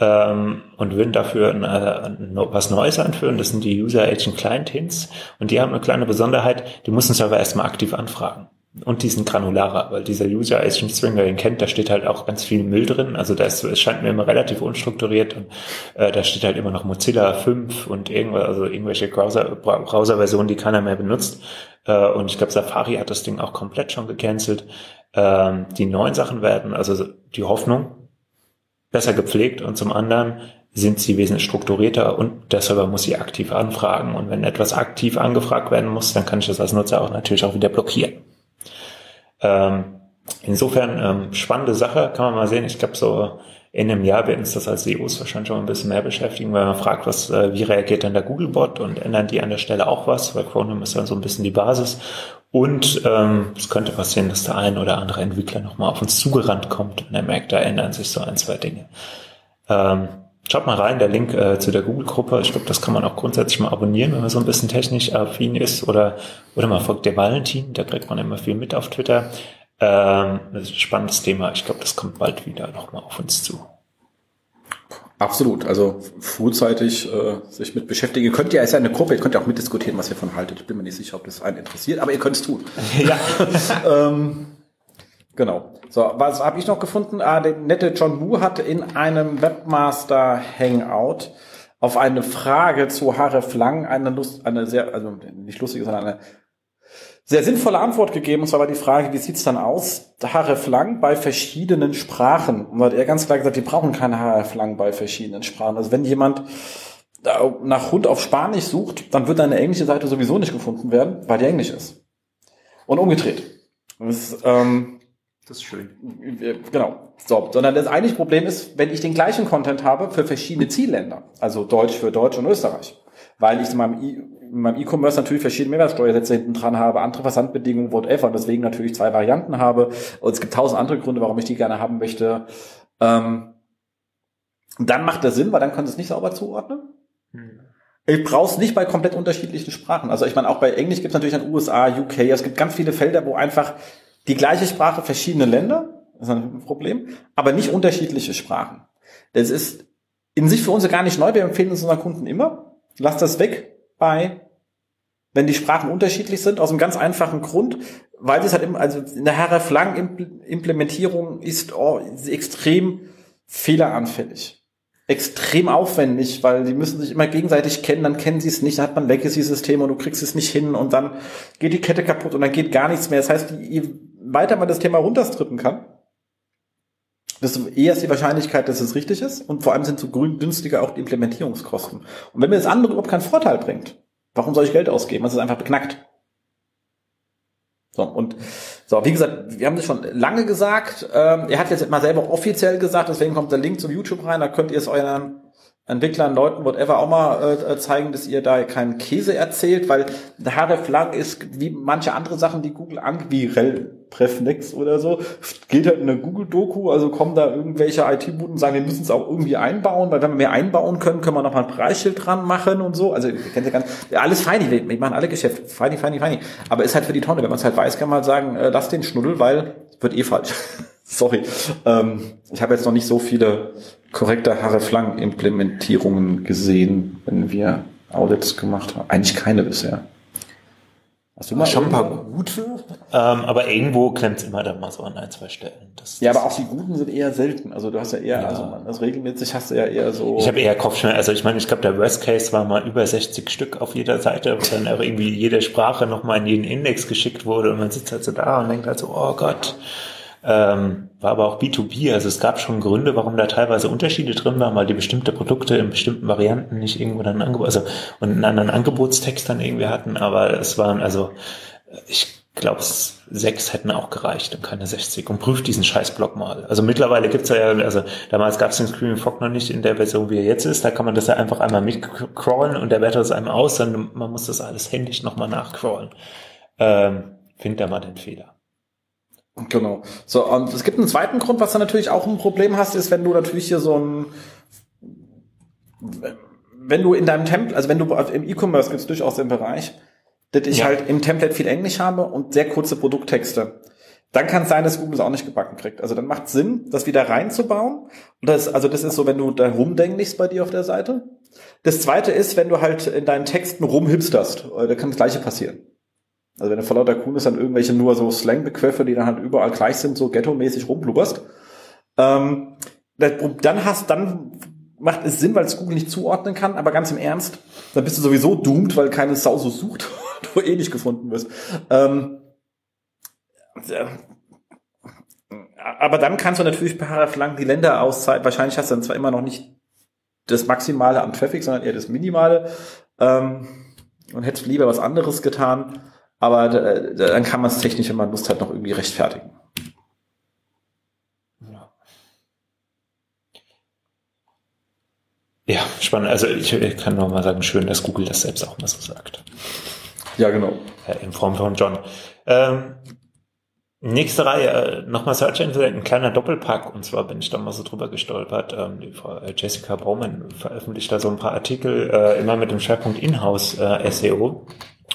ähm, und würden dafür äh, was Neues anführen. Das sind die User Agent Client Hints und die haben eine kleine Besonderheit, die müssen Server erstmal aktiv anfragen. Und die sind granularer, weil dieser User Agent String, wer den kennt, da steht halt auch ganz viel Müll drin. Also da ist, es scheint mir immer relativ unstrukturiert und äh, da steht halt immer noch Mozilla 5 und irgendwas, also irgendwelche Browser, Browser-Versionen, die keiner mehr benutzt. Äh, und ich glaube, Safari hat das Ding auch komplett schon gecancelt. Ähm, die neuen Sachen werden, also die Hoffnung, besser gepflegt und zum anderen sind sie wesentlich strukturierter und der Server muss sie aktiv anfragen. Und wenn etwas aktiv angefragt werden muss, dann kann ich das als Nutzer auch natürlich auch wieder blockieren. Ähm, insofern ähm, spannende Sache, kann man mal sehen. Ich glaube, so in einem Jahr werden uns das als CEOs wahrscheinlich schon ein bisschen mehr beschäftigen, weil man fragt, was, äh, wie reagiert denn der Googlebot und ändern die an der Stelle auch was, weil Chromium ist dann so ein bisschen die Basis. Und ähm, es könnte passieren, dass der ein oder andere Entwickler nochmal auf uns zugerannt kommt und er merkt, da ändern sich so ein, zwei Dinge. Ähm, schaut mal rein, der Link äh, zu der Google-Gruppe. Ich glaube, das kann man auch grundsätzlich mal abonnieren, wenn man so ein bisschen technisch affin ist. Oder, oder man folgt der Valentin, da kriegt man immer viel mit auf Twitter. Ähm, das ist ein spannendes Thema. Ich glaube, das kommt bald wieder nochmal auf uns zu. Absolut. Also frühzeitig äh, sich mit beschäftigen. Ihr könnt ja, ist ja eine Gruppe, ihr könnt ja auch mitdiskutieren, was ihr von haltet. Ich bin mir nicht sicher, ob das einen interessiert, aber ihr könnt es tun. Ja. ähm, genau. So, was habe ich noch gefunden? Ah, der nette John Wu hat in einem Webmaster Hangout auf eine Frage zu Haref Lang eine Lust, eine sehr, also nicht lustige, sondern eine sehr sinnvolle Antwort gegeben. Und zwar war die Frage, wie sieht's dann aus? HRF lang bei verschiedenen Sprachen. Und hat er ganz klar gesagt, die brauchen keine HRF lang bei verschiedenen Sprachen. Also wenn jemand nach Hund auf Spanisch sucht, dann wird deine englische Seite sowieso nicht gefunden werden, weil die Englisch ist. Und umgedreht. Das, ähm, das ist schön. Genau. So, sondern das eigentliche Problem ist, wenn ich den gleichen Content habe für verschiedene Zielländer, also Deutsch für Deutsch und Österreich, weil ich in meinem meinem E-Commerce natürlich verschiedene Mehrwertsteuersätze hinten dran habe, andere Versandbedingungen, whatever, deswegen natürlich zwei Varianten habe. Und es gibt tausend andere Gründe, warum ich die gerne haben möchte. Ähm, dann macht das Sinn, weil dann können Sie es nicht sauber zuordnen. Hm. Ich brauche es nicht bei komplett unterschiedlichen Sprachen. Also ich meine, auch bei Englisch gibt es natürlich in USA, UK, es gibt ganz viele Felder, wo einfach die gleiche Sprache verschiedene Länder, das ist ein Problem, aber nicht unterschiedliche Sprachen. Das ist in sich für uns gar nicht neu. Wir empfehlen es unseren Kunden immer. Lass das weg bei, wenn die Sprachen unterschiedlich sind, aus einem ganz einfachen Grund, weil es halt immer, also in der HRF-Lang Implementierung ist oh, extrem fehleranfällig. extrem aufwendig, weil die müssen sich immer gegenseitig kennen, dann kennen sie es nicht, dann hat man Legacy-Systeme und du kriegst es nicht hin und dann geht die Kette kaputt und dann geht gar nichts mehr. Das heißt, je weiter man das Thema runterstrippen kann, desto eher ist die Wahrscheinlichkeit, dass es richtig ist und vor allem sind so grün günstiger auch die Implementierungskosten. Und wenn mir das andere überhaupt keinen Vorteil bringt, warum soll ich Geld ausgeben? Das ist einfach beknackt. So, und so, wie gesagt, wir haben das schon lange gesagt. Ähm, er hat jetzt mal selber offiziell gesagt, deswegen kommt der Link zum YouTube rein, da könnt ihr es euren Entwicklern, Leuten, whatever auch mal äh, zeigen, dass ihr da keinen Käse erzählt, weil der Href Lang ist wie manche andere Sachen, die Google an, wie Rel Prefnex oder so, geht halt in eine Google-Doku, also kommen da irgendwelche IT-Buden und sagen, wir müssen es auch irgendwie einbauen, weil wenn wir mehr einbauen können, können wir noch mal ein Preisschild dran machen und so. Also ihr kennt ja ganz, alles feini, wir, machen alle Geschäfte, feini, feini, feini. Aber ist halt für die Tonne, wenn man es halt weiß, kann man halt sagen, äh, lass den Schnuddel, weil wird eh falsch. Sorry. Ähm, ich habe jetzt noch nicht so viele korrekte Harre-Flang-Implementierungen gesehen, wenn wir Audits gemacht haben. Eigentlich keine bisher. Hast du mal schon ein paar gute? Ähm, aber irgendwo klemmt es immer dann mal so an ein, zwei Stellen. Das, ja, aber auch die guten sind eher selten. Also du hast ja eher, ja. also man, das regelmäßig hast du ja eher so. Ich habe eher Kopfschmerzen. Also ich meine, ich glaube, der Worst Case war mal über 60 Stück auf jeder Seite, wo dann auch irgendwie jede Sprache nochmal in jeden Index geschickt wurde und man sitzt halt so da und denkt halt so, oh Gott. Ähm, war aber auch B2B, also es gab schon Gründe, warum da teilweise Unterschiede drin waren, weil die bestimmte Produkte in bestimmten Varianten nicht irgendwo dann Angebot, also und einen anderen Angebotstext dann irgendwie hatten, aber es waren also ich glaube sechs hätten auch gereicht und keine 60 und prüft diesen Scheißblock mal. Also mittlerweile gibt's ja, also damals gab's den Screaming Fog noch nicht in der Version, wie er jetzt ist, da kann man das ja einfach einmal mitcrawlen und der wertet es einem aus, dann man muss das alles händisch nochmal nachcrawlen. Ähm, findet da mal den Fehler. Genau. So, und es gibt einen zweiten Grund, was du natürlich auch ein Problem hast, ist, wenn du natürlich hier so ein, wenn du in deinem Template, also wenn du im E-Commerce gibt es durchaus den Bereich, dass ich ja. halt im Template viel Englisch habe und sehr kurze Produkttexte. Dann kann es sein, dass Google es auch nicht gebacken kriegt. Also dann macht es Sinn, das wieder reinzubauen. Und das, also das ist so, wenn du da rumdenkst bei dir auf der Seite. Das zweite ist, wenn du halt in deinen Texten rumhipsterst. Da kann das gleiche passieren. Also wenn du vor lauter Kuhn ist, dann irgendwelche nur so Slang-Begriffe, die dann halt überall gleich sind, so ghetto-mäßig rumblubberst, ähm, dann hast, dann macht es Sinn, weil es Google nicht zuordnen kann, aber ganz im Ernst, dann bist du sowieso doomed, weil keine Sau so sucht, du eh nicht gefunden wirst. Ähm, aber dann kannst du natürlich lang die Länder auszahlen. Wahrscheinlich hast du dann zwar immer noch nicht das Maximale am Traffic, sondern eher das Minimale. Ähm, und hättest lieber was anderes getan. Aber dann kann man es technisch, wenn man Lust hat, noch irgendwie rechtfertigen. Ja, spannend. Also ich, ich kann noch mal sagen, schön, dass Google das selbst auch mal so sagt. Ja, genau. In Form von John. Ähm, nächste Reihe, äh, nochmal Search Engine, ein kleiner Doppelpack. Und zwar bin ich da mal so drüber gestolpert. Ähm, die Frau äh, Jessica Baumann veröffentlicht da so ein paar Artikel, äh, immer mit dem Schwerpunkt Inhouse äh, SEO.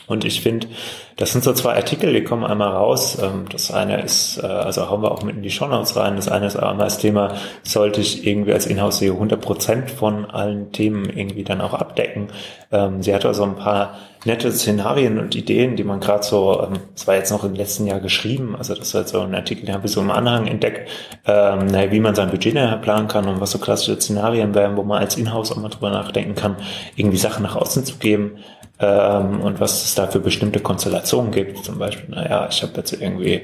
Und ich finde, das sind so zwei Artikel, die kommen einmal raus. Ähm, das eine ist, äh, also hauen wir auch mit in die Shownotes rein. Das eine ist einmal das Thema, sollte ich irgendwie als Inhouse-SEO 100% von allen Themen irgendwie dann auch abdecken. Ähm, sie hat also ein paar nette Szenarien und Ideen, die man gerade so, ähm, das war jetzt noch im letzten Jahr geschrieben, also das war jetzt so ein Artikel, den habe ich so im Anhang entdeckt, wie man sein Budget planen kann und was so klassische Szenarien wären, wo man als Inhouse auch mal drüber nachdenken kann, irgendwie Sachen nach außen zu geben ähm, und was es da für bestimmte Konstellationen gibt. Zum Beispiel, naja, ich habe jetzt irgendwie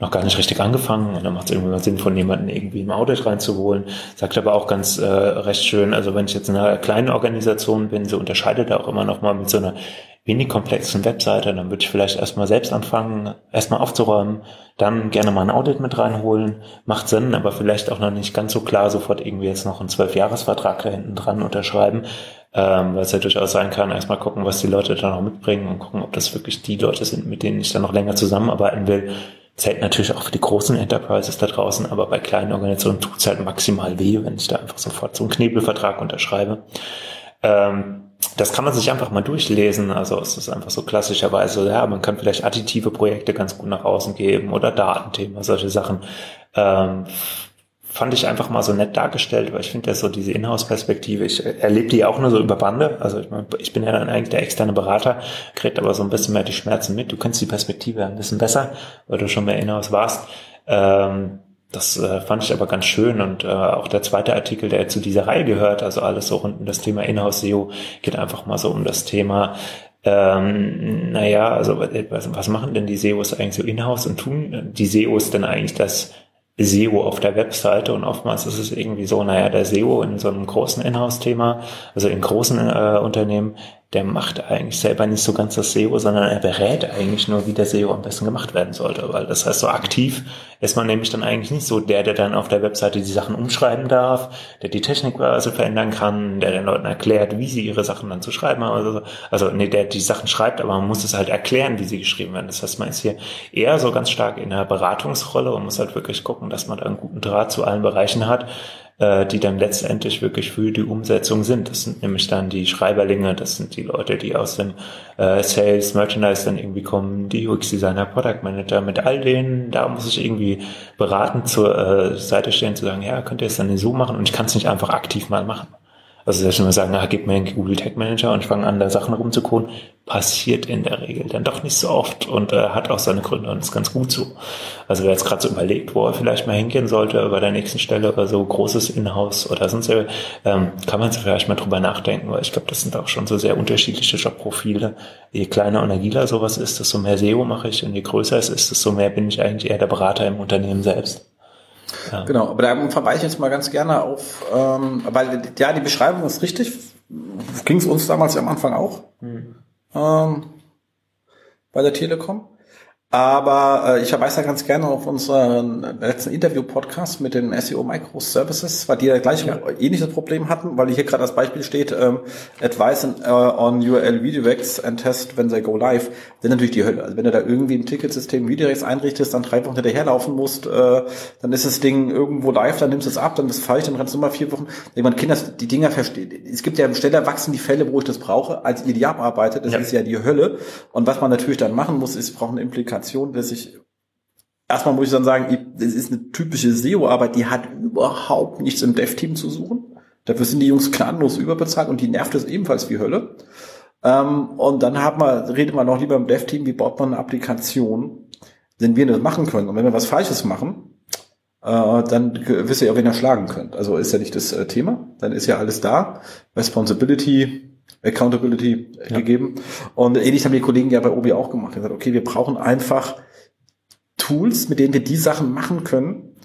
noch gar nicht richtig angefangen und dann macht es irgendwie mal Sinn, von jemandem irgendwie im Audit reinzuholen. Sagt aber auch ganz äh, recht schön, also wenn ich jetzt in einer kleinen Organisation bin, so unterscheidet er auch immer noch mal mit so einer wenig komplexen Webseite, dann würde ich vielleicht erstmal selbst anfangen, erstmal aufzuräumen, dann gerne mal ein Audit mit reinholen. Macht Sinn, aber vielleicht auch noch nicht ganz so klar sofort irgendwie jetzt noch einen Zwölfjahresvertrag da hinten dran unterschreiben, ähm, weil es ja durchaus sein kann, erstmal gucken, was die Leute da noch mitbringen und gucken, ob das wirklich die Leute sind, mit denen ich dann noch länger zusammenarbeiten will. Zählt natürlich auch für die großen Enterprises da draußen, aber bei kleinen Organisationen tut es halt maximal weh, wenn ich da einfach sofort so einen Knebelvertrag unterschreibe. Ähm, das kann man sich einfach mal durchlesen. Also es ist einfach so klassischerweise, ja, man kann vielleicht additive Projekte ganz gut nach außen geben oder Datenthemen, solche Sachen. Ähm, fand ich einfach mal so nett dargestellt, weil ich finde ja so diese Inhouse-Perspektive, ich erlebe die auch nur so über Bande. Also ich, mein, ich bin ja dann eigentlich der externe Berater, kriegt aber so ein bisschen mehr die Schmerzen mit. Du kennst die Perspektive ein bisschen besser, weil du schon mehr Inhouse warst. Ähm, das äh, fand ich aber ganz schön und äh, auch der zweite Artikel, der zu dieser Reihe gehört, also alles so rund um das Thema Inhouse SEO, geht einfach mal so um das Thema, ähm, naja, also was machen denn die SEOs eigentlich so Inhouse und tun die SEOs denn eigentlich das SEO auf der Webseite und oftmals ist es irgendwie so, naja, der SEO in so einem großen Inhouse-Thema, also in großen äh, Unternehmen, der macht eigentlich selber nicht so ganz das SEO, sondern er berät eigentlich nur, wie der SEO am besten gemacht werden sollte. Weil das heißt, so aktiv ist man nämlich dann eigentlich nicht so der, der dann auf der Webseite die Sachen umschreiben darf, der die Technik also verändern kann, der den Leuten erklärt, wie sie ihre Sachen dann zu schreiben haben. Also, also nee, der die Sachen schreibt, aber man muss es halt erklären, wie sie geschrieben werden. Das heißt, man ist hier eher so ganz stark in der Beratungsrolle und muss halt wirklich gucken, dass man da einen guten Draht zu allen Bereichen hat äh, die dann letztendlich wirklich für die Umsetzung sind. Das sind nämlich dann die Schreiberlinge, das sind die Leute, die aus dem äh, Sales, Merchandise dann irgendwie kommen, die UX-Designer, Product Manager, mit all denen, da muss ich irgendwie beratend zur äh, Seite stehen, zu sagen, ja, könnt ihr es dann so machen und ich kann es nicht einfach aktiv mal machen. Also selbst wenn wir sagen, na, gib mir einen Google Tag Manager und ich fange an, da Sachen rumzukoden, passiert in der Regel dann doch nicht so oft und äh, hat auch seine Gründe und ist ganz gut so. Also wer jetzt gerade so überlegt, wo er vielleicht mal hingehen sollte bei der nächsten Stelle oder so großes Inhouse oder sonst ähm, kann man sich vielleicht mal drüber nachdenken, weil ich glaube, das sind auch schon so sehr unterschiedliche Jobprofile. Je kleiner und agiler sowas ist, desto mehr SEO mache ich und je größer es ist, desto mehr bin ich eigentlich eher der Berater im Unternehmen selbst. Ja. Genau, aber da verweise ich jetzt mal ganz gerne auf, ähm, weil ja, die Beschreibung ist richtig. Ging es uns damals am Anfang auch mhm. ähm, bei der Telekom. Aber äh, ich verweise da ganz gerne auf unseren letzten Interview-Podcast mit den SEO Microservices, weil die ja gleich ja. ähnliches Problem hatten, weil hier gerade als Beispiel steht, ähm, Advice on, uh, on URL Redirects and Test when they go live, sind natürlich die Hölle. Also wenn du da irgendwie im Ticketsystem Redirects einrichtest, dann drei Wochen hinterherlaufen musst, äh, dann ist das Ding irgendwo live, dann nimmst du es ab, dann ist es falsch, dann rennst du mal vier Wochen. Irgendwann Kinder, die Dinger verstehen. Es gibt ja schneller wachsen die Fälle, wo ich das brauche, als ihr die abarbeitet. Das ja. ist ja die Hölle. Und was man natürlich dann machen muss, ist, braucht eine Implikation Kommunikation, dass ich erstmal muss ich dann sagen, das ist eine typische SEO-Arbeit, die hat überhaupt nichts im Dev-Team zu suchen. Dafür sind die Jungs gnadenlos überbezahlt und die nervt es ebenfalls wie Hölle. Ähm, und dann hat man, redet man noch lieber im Dev-Team, wie baut man eine Applikation, wenn wir das machen können. Und wenn wir was Falsches machen, äh, dann wisst ihr ja, wen ihr schlagen könnt. Also ist ja nicht das äh, Thema. Dann ist ja alles da. Responsibility, Accountability ja. gegeben. Und ähnlich haben die Kollegen ja bei Obi auch gemacht. Die gesagt, okay, wir brauchen einfach Tools, mit denen wir die Sachen machen können,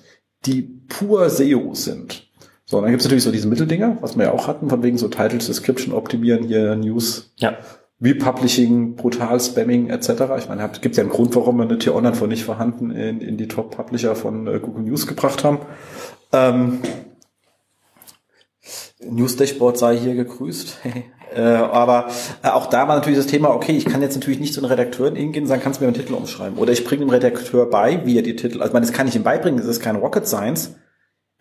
die pur SEO sind. So, und dann gibt's natürlich so diese Mitteldinger, was wir ja auch hatten, von wegen so Titles, Description optimieren, hier News, ja. Republishing, brutal Spamming etc. Ich meine, es gibt ja einen Grund, warum wir eine T-Online von nicht vorhanden in, in die Top-Publisher von äh, Google News gebracht haben. Ähm, News Dashboard sei hier gegrüßt. Äh, aber äh, auch da war natürlich das Thema, okay, ich kann jetzt natürlich nicht zu den Redakteuren hingehen und sagen, kannst du mir einen Titel umschreiben? Oder ich bringe dem Redakteur bei, wie er die Titel, also ich meine, das kann ich ihm beibringen, das ist kein Rocket Science.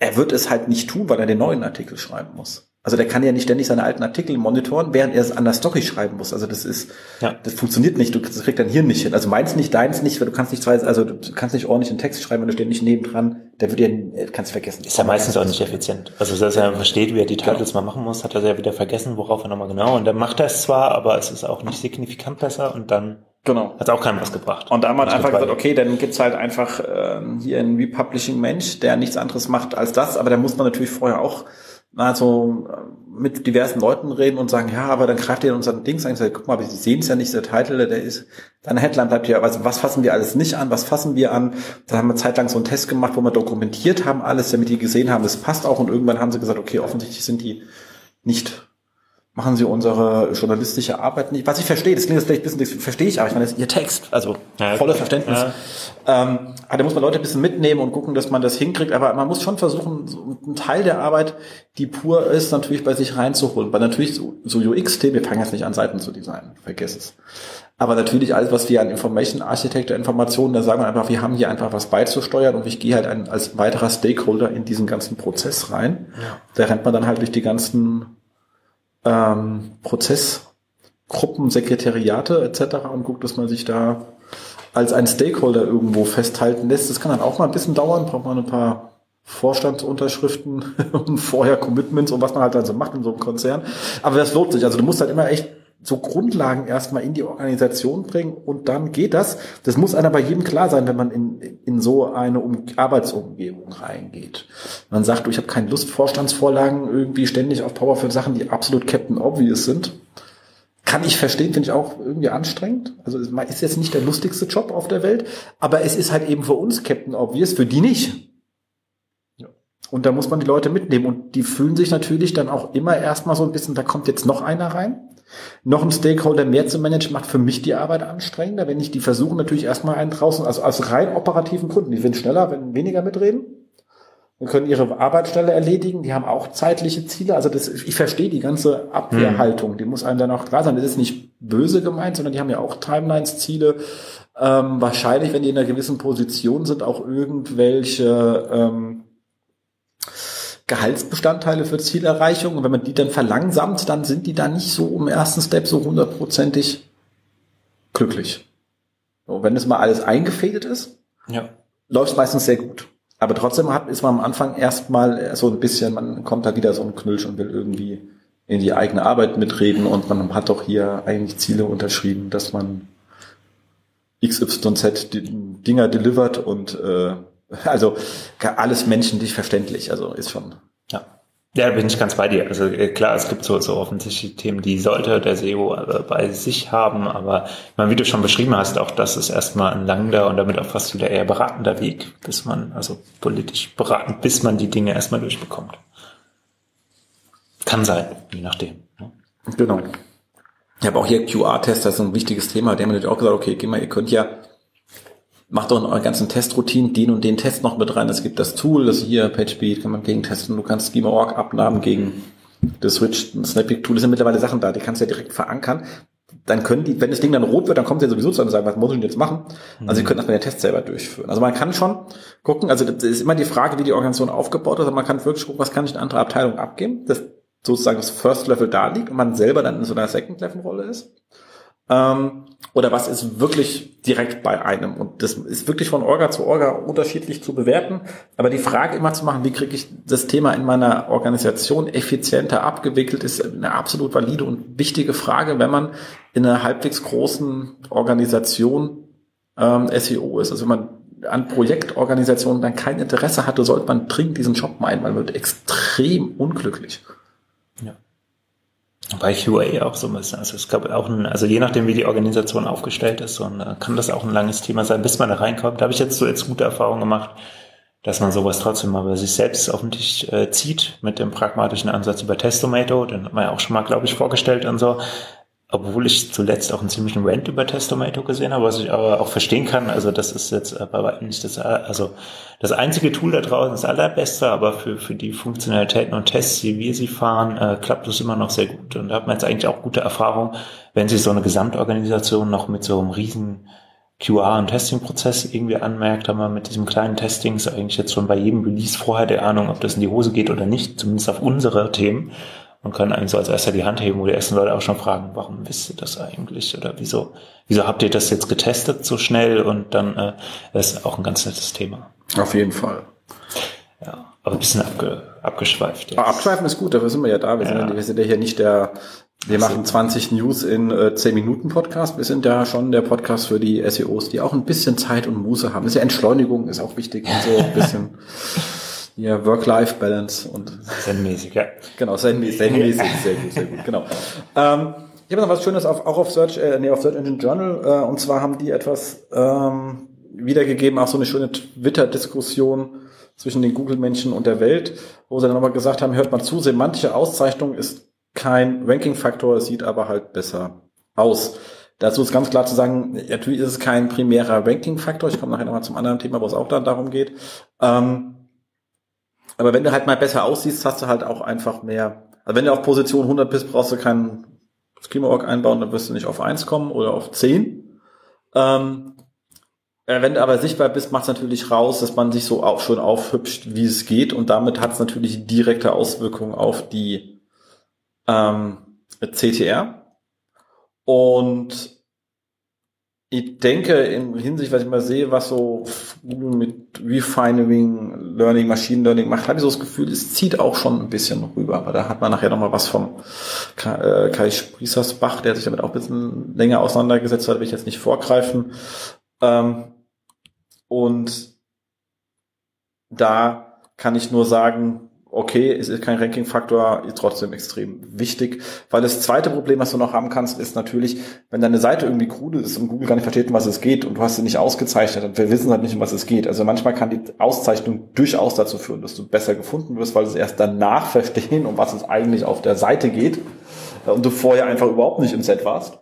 Er wird es halt nicht tun, weil er den neuen Artikel schreiben muss. Also der kann ja nicht ständig seine alten Artikel monitoren, während er es an der Story schreiben muss. Also das ist, ja. das funktioniert nicht. Du das kriegst dein Hirn nicht hin. Also meins nicht, deins nicht, weil du kannst nicht zwei, also du kannst nicht ordentlich einen Text schreiben, wenn du ständig nebendran, der wird dir, kannst du vergessen. Ist ja meistens auch nicht effizient. Also dass er versteht, wie er die Titles genau. mal machen muss, hat er ja wieder vergessen, worauf er nochmal genau. Und dann macht er es zwar, aber es ist auch nicht signifikant besser und dann Genau. Hat auch keinem was gebracht. Und da haben wir einfach gesagt, okay, dann gibt's halt einfach äh, hier einen Republishing-Mensch, der nichts anderes macht als das, aber da muss man natürlich vorher auch also mit diversen Leuten reden und sagen, ja, aber dann greift ihr unseren Dings ein. Guck mal, Sie sehen es ja nicht, der Titel, der ist, deine Headline bleibt ja, also was fassen wir alles nicht an, was fassen wir an? Da haben wir zeitlang so einen Test gemacht, wo wir dokumentiert haben alles, damit die gesehen haben, es passt auch und irgendwann haben sie gesagt, okay, offensichtlich sind die nicht machen Sie unsere journalistische Arbeit nicht. Was ich verstehe, das klingt jetzt vielleicht ein bisschen, das verstehe ich, aber ich meine, das ist Ihr Text, also ja, volle Verständnis. Ja. Ähm, aber da muss man Leute ein bisschen mitnehmen und gucken, dass man das hinkriegt. Aber man muss schon versuchen, so einen Teil der Arbeit, die pur ist, natürlich bei sich reinzuholen. Weil natürlich so, so UX-Themen, wir fangen jetzt nicht an, Seiten zu designen, vergiss es. Aber natürlich alles, was wir an Information Architecture Informationen, da sagen wir einfach, wir haben hier einfach was beizusteuern und ich gehe halt ein, als weiterer Stakeholder in diesen ganzen Prozess rein. Ja. Da rennt man dann halt durch die ganzen ähm, Prozessgruppen, Sekretariate etc. und guckt, dass man sich da als ein Stakeholder irgendwo festhalten lässt. Das kann dann auch mal ein bisschen dauern, braucht man ein paar Vorstandsunterschriften vorher Commitments und was man halt dann so macht in so einem Konzern. Aber das lohnt sich. Also du musst halt immer echt so Grundlagen erstmal in die Organisation bringen und dann geht das. Das muss einer bei jedem klar sein, wenn man in, in so eine um Arbeitsumgebung reingeht. Man sagt, du, ich habe keine Lust, Vorstandsvorlagen irgendwie ständig auf Power für Sachen, die absolut Captain Obvious sind. Kann ich verstehen, finde ich auch irgendwie anstrengend. Also es ist jetzt nicht der lustigste Job auf der Welt, aber es ist halt eben für uns Captain Obvious, für die nicht. Und da muss man die Leute mitnehmen. Und die fühlen sich natürlich dann auch immer erstmal so ein bisschen, da kommt jetzt noch einer rein. Noch ein Stakeholder mehr zu managen macht für mich die Arbeit anstrengender, wenn ich die versuche natürlich erstmal einen draußen, also aus rein operativen Gründen. Die sind schneller, wenn weniger mitreden. Wir können ihre Arbeitsstelle erledigen, die haben auch zeitliche Ziele. Also das, ich verstehe die ganze Abwehrhaltung, die muss einem dann auch klar sein. Das ist nicht böse gemeint, sondern die haben ja auch Timelines, Ziele. Ähm, wahrscheinlich, wenn die in einer gewissen Position sind, auch irgendwelche ähm, Gehaltsbestandteile für Zielerreichung. Und wenn man die dann verlangsamt, dann sind die da nicht so im ersten Step so hundertprozentig glücklich. Und wenn das mal alles eingefädelt ist, ja. läuft es meistens sehr gut. Aber trotzdem hat, ist man am Anfang erstmal so ein bisschen, man kommt da wieder so ein Knülsch und will irgendwie in die eigene Arbeit mitreden und man hat doch hier eigentlich Ziele unterschrieben, dass man XYZ Dinger delivert und äh, also alles menschlich verständlich, also ist schon. Ja. Ja, bin ich ganz bei dir. Also äh, klar, es gibt so, so offensichtliche Themen, die sollte der SEO äh, bei sich haben, aber man, wie du schon beschrieben hast, auch das ist erstmal ein langer und damit auch fast wieder eher beratender Weg, bis man, also politisch beratend, bis man die Dinge erstmal durchbekommt. Kann sein, je nachdem. Ne? Genau. Ich habe auch hier QR-Test, das ist ein wichtiges Thema. Der hat mir natürlich auch gesagt, okay, geh mal, ihr könnt ja macht doch in euren ganzen Testroutinen den und den Test noch mit rein. Es gibt das Tool, das hier, PageSpeed, kann man gegen testen. Du kannst Schema.org Abnahmen gegen das Switch, Snapping Tool. Das sind mittlerweile Sachen da, die kannst du ja direkt verankern. Dann können die, wenn das Ding dann rot wird, dann kommt sie sowieso zu und sagen, was muss ich denn jetzt machen? Also sie können erstmal den Test selber durchführen. Also man kann schon gucken, also das ist immer die Frage, wie die Organisation aufgebaut ist, aber man kann wirklich gucken, was kann ich in andere Abteilung abgeben, das sozusagen das First Level da liegt und man selber dann in so einer Second Level Rolle ist. Ähm, oder was ist wirklich direkt bei einem. Und das ist wirklich von Orga zu Orga unterschiedlich zu bewerten. Aber die Frage immer zu machen, wie kriege ich das Thema in meiner Organisation effizienter abgewickelt, ist eine absolut valide und wichtige Frage, wenn man in einer halbwegs großen Organisation ähm, SEO ist. Also wenn man an Projektorganisationen dann kein Interesse hatte, sollte man dringend diesen Job meinen, weil man wird extrem unglücklich. Ja. Bei QA auch so ein bisschen. Also es gab auch ein, also je nachdem, wie die Organisation aufgestellt ist, und, äh, kann das auch ein langes Thema sein, bis man da reinkommt. Da habe ich jetzt so jetzt gute Erfahrungen gemacht, dass man sowas trotzdem mal bei sich selbst auf den Tisch äh, zieht mit dem pragmatischen Ansatz über Testomato. Den hat man ja auch schon mal, glaube ich, vorgestellt und so obwohl ich zuletzt auch einen ziemlichen Rant über Testomato gesehen habe, was ich aber auch verstehen kann. Also das ist jetzt bei weitem nicht das, also das einzige Tool da draußen, das allerbeste, aber für, für die Funktionalitäten und Tests, wie wir sie fahren, äh, klappt das immer noch sehr gut. Und da hat man jetzt eigentlich auch gute Erfahrung, wenn sich so eine Gesamtorganisation noch mit so einem riesen QA- und Testing-Prozess irgendwie anmerkt, haben wir mit diesem kleinen Testing ist eigentlich jetzt schon bei jedem Release vorher der Ahnung, ob das in die Hose geht oder nicht, zumindest auf unsere Themen und können eigentlich so als erster die Hand heben, wo die ersten Leute auch schon fragen, warum wisst ihr das eigentlich? Oder wieso, wieso habt ihr das jetzt getestet so schnell? Und dann äh, das ist auch ein ganz nettes Thema. Auf jeden Fall. Ja, aber ein bisschen abge, abgeschweift. Jetzt. abschweifen ist gut, dafür sind wir ja da. Wir, ja. Sind, wir sind ja hier nicht der, wir machen 20 News in äh, 10 Minuten Podcast. Wir sind ja schon der Podcast für die SEOs, die auch ein bisschen Zeit und Muße haben. Das ist ja Entschleunigung, ist auch wichtig und so ein bisschen. Ja, Work-Life-Balance und. Zen-mäßig, ja. Genau, Zen-mäßig, Zen sehr gut, sehr gut, genau. Ähm, ich habe noch was Schönes auf, auch auf Search, äh, nee, auf Search Engine Journal, äh, und zwar haben die etwas ähm, wiedergegeben, auch so eine schöne Twitter-Diskussion zwischen den Google-Menschen und der Welt, wo sie dann nochmal gesagt haben, hört mal zu, semantische Auszeichnung ist kein Ranking-Faktor, sieht aber halt besser aus. Dazu ist ganz klar zu sagen, natürlich ist es kein primärer Ranking-Faktor. Ich komme nachher nochmal zum anderen Thema, wo es auch dann darum geht. Ähm, aber wenn du halt mal besser aussiehst, hast du halt auch einfach mehr. Also wenn du auf Position 100 bist, brauchst du keinen Schema-Org einbauen, dann wirst du nicht auf 1 kommen oder auf 10. Ähm, äh, wenn du aber sichtbar bist, macht es natürlich raus, dass man sich so auch schon aufhübscht, wie es geht. Und damit hat es natürlich direkte Auswirkungen auf die ähm, CTR. Und ich denke, in Hinsicht, was ich mal sehe, was so Google mit Refining, Learning, Machine Learning macht, habe ich so das Gefühl, es zieht auch schon ein bisschen rüber. Aber da hat man nachher nochmal was vom Kai, äh, Kai Spriesersbach, der sich damit auch ein bisschen länger auseinandergesetzt hat, will ich jetzt nicht vorgreifen. Ähm, und da kann ich nur sagen, okay, es ist kein Ranking-Faktor, ist trotzdem extrem wichtig. Weil das zweite Problem, was du noch haben kannst, ist natürlich, wenn deine Seite irgendwie krude ist und Google gar nicht versteht, um was es geht und du hast sie nicht ausgezeichnet und wir wissen halt nicht, um was es geht. Also manchmal kann die Auszeichnung durchaus dazu führen, dass du besser gefunden wirst, weil sie erst danach verstehen, um was es eigentlich auf der Seite geht und du vorher einfach überhaupt nicht im Set warst.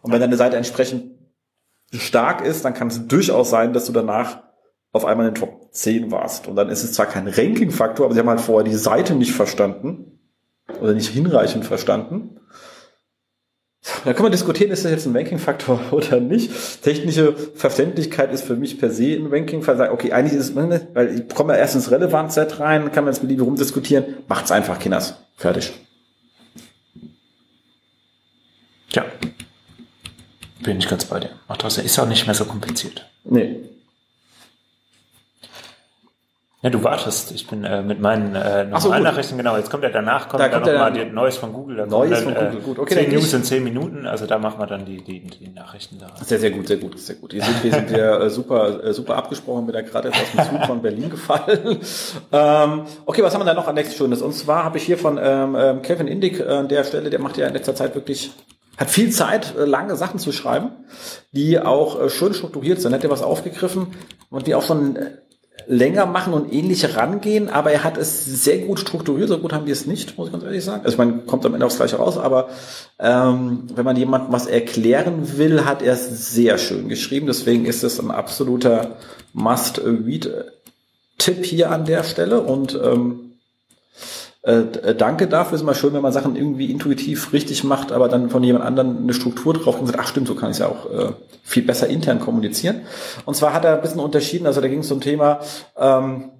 Und wenn deine Seite entsprechend stark ist, dann kann es durchaus sein, dass du danach auf einmal in den Top 10 warst. Und dann ist es zwar kein Ranking-Faktor, aber sie haben halt vorher die Seite nicht verstanden oder nicht hinreichend verstanden. Da kann man diskutieren, ist das jetzt ein Ranking-Faktor oder nicht. Technische Verständlichkeit ist für mich per se ein Ranking-Faktor. Okay, eigentlich ist es, ne, weil ich komme ja erst ins Relevant-Set rein, kann man jetzt mit Liebe rumdiskutieren. Macht's einfach, Kinders. Fertig. Ja. Bin ich ganz bei dir. Macht das ist auch nicht mehr so kompliziert. Nee. Ja, du wartest. Ich bin äh, mit meinen äh, so, normalen gut. Nachrichten, genau. Jetzt kommt ja danach, kommt Da dann ja nochmal dann- die Neues von Google. Da Neues kommen von dann, Google, gut. Okay, zehn dann News ich- in zehn Minuten. Also da machen wir dann die, die, die Nachrichten da. Sehr, sehr gut, sehr gut, sehr gut. Wir sind, wir sind ja äh, super, äh, super abgesprochen, bin da gerade etwas aus dem Zug von Berlin gefallen. ähm, okay, was haben wir da noch an nächstes Schönes? Und zwar habe ich hier von ähm, ähm, Kevin Indig äh, an der Stelle, der macht ja in letzter Zeit wirklich, hat viel Zeit, äh, lange Sachen zu schreiben, die auch äh, schön strukturiert sind. Hat er was aufgegriffen und die auch schon äh, länger machen und ähnlich rangehen, aber er hat es sehr gut strukturiert, so gut haben wir es nicht, muss ich ganz ehrlich sagen. Also meine, kommt am Ende aufs Gleiche raus, aber ähm, wenn man jemandem was erklären will, hat er es sehr schön geschrieben. Deswegen ist es ein absoluter Must-Read-Tipp hier an der Stelle und ähm, äh, d- danke dafür. Ist immer schön, wenn man Sachen irgendwie intuitiv richtig macht, aber dann von jemand anderem eine Struktur drauf und sagt, ach stimmt, so kann ich es ja auch äh, viel besser intern kommunizieren. Und zwar hat er ein bisschen unterschieden, also da ging es um ein Thema, ähm,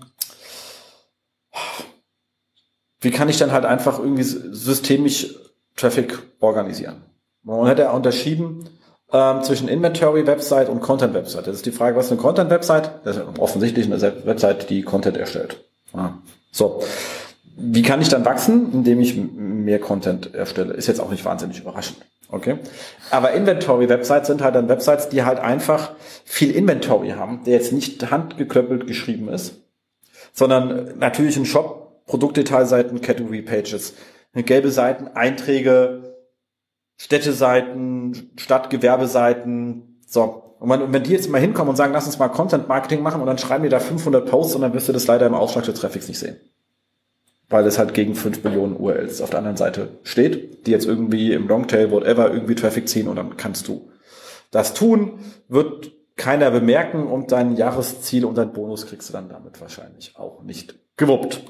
wie kann ich dann halt einfach irgendwie systemisch Traffic organisieren? Und hat er unterschieden ähm, zwischen Inventory-Website und Content-Website. Das ist die Frage, was ist eine Content-Website? Das ist offensichtlich eine Website, die Content erstellt. Ja. So. Wie kann ich dann wachsen? Indem ich mehr Content erstelle. Ist jetzt auch nicht wahnsinnig überraschend. Okay. Aber Inventory-Websites sind halt dann Websites, die halt einfach viel Inventory haben, der jetzt nicht handgeklöppelt geschrieben ist, sondern natürlich ein Shop, Produktdetailseiten, Category Pages, gelbe Seiten, Einträge, Städteseiten, Stadtgewerbeseiten, so. Und wenn, und wenn die jetzt mal hinkommen und sagen, lass uns mal Content Marketing machen und dann schreiben die da 500 Posts und dann wirst du das leider im Ausschlag des Traffics nicht sehen. Weil es halt gegen 5 Millionen URLs auf der anderen Seite steht, die jetzt irgendwie im Longtail, whatever, irgendwie Traffic ziehen und dann kannst du das tun, wird keiner bemerken und dein Jahresziel und dein Bonus kriegst du dann damit wahrscheinlich auch nicht gewuppt.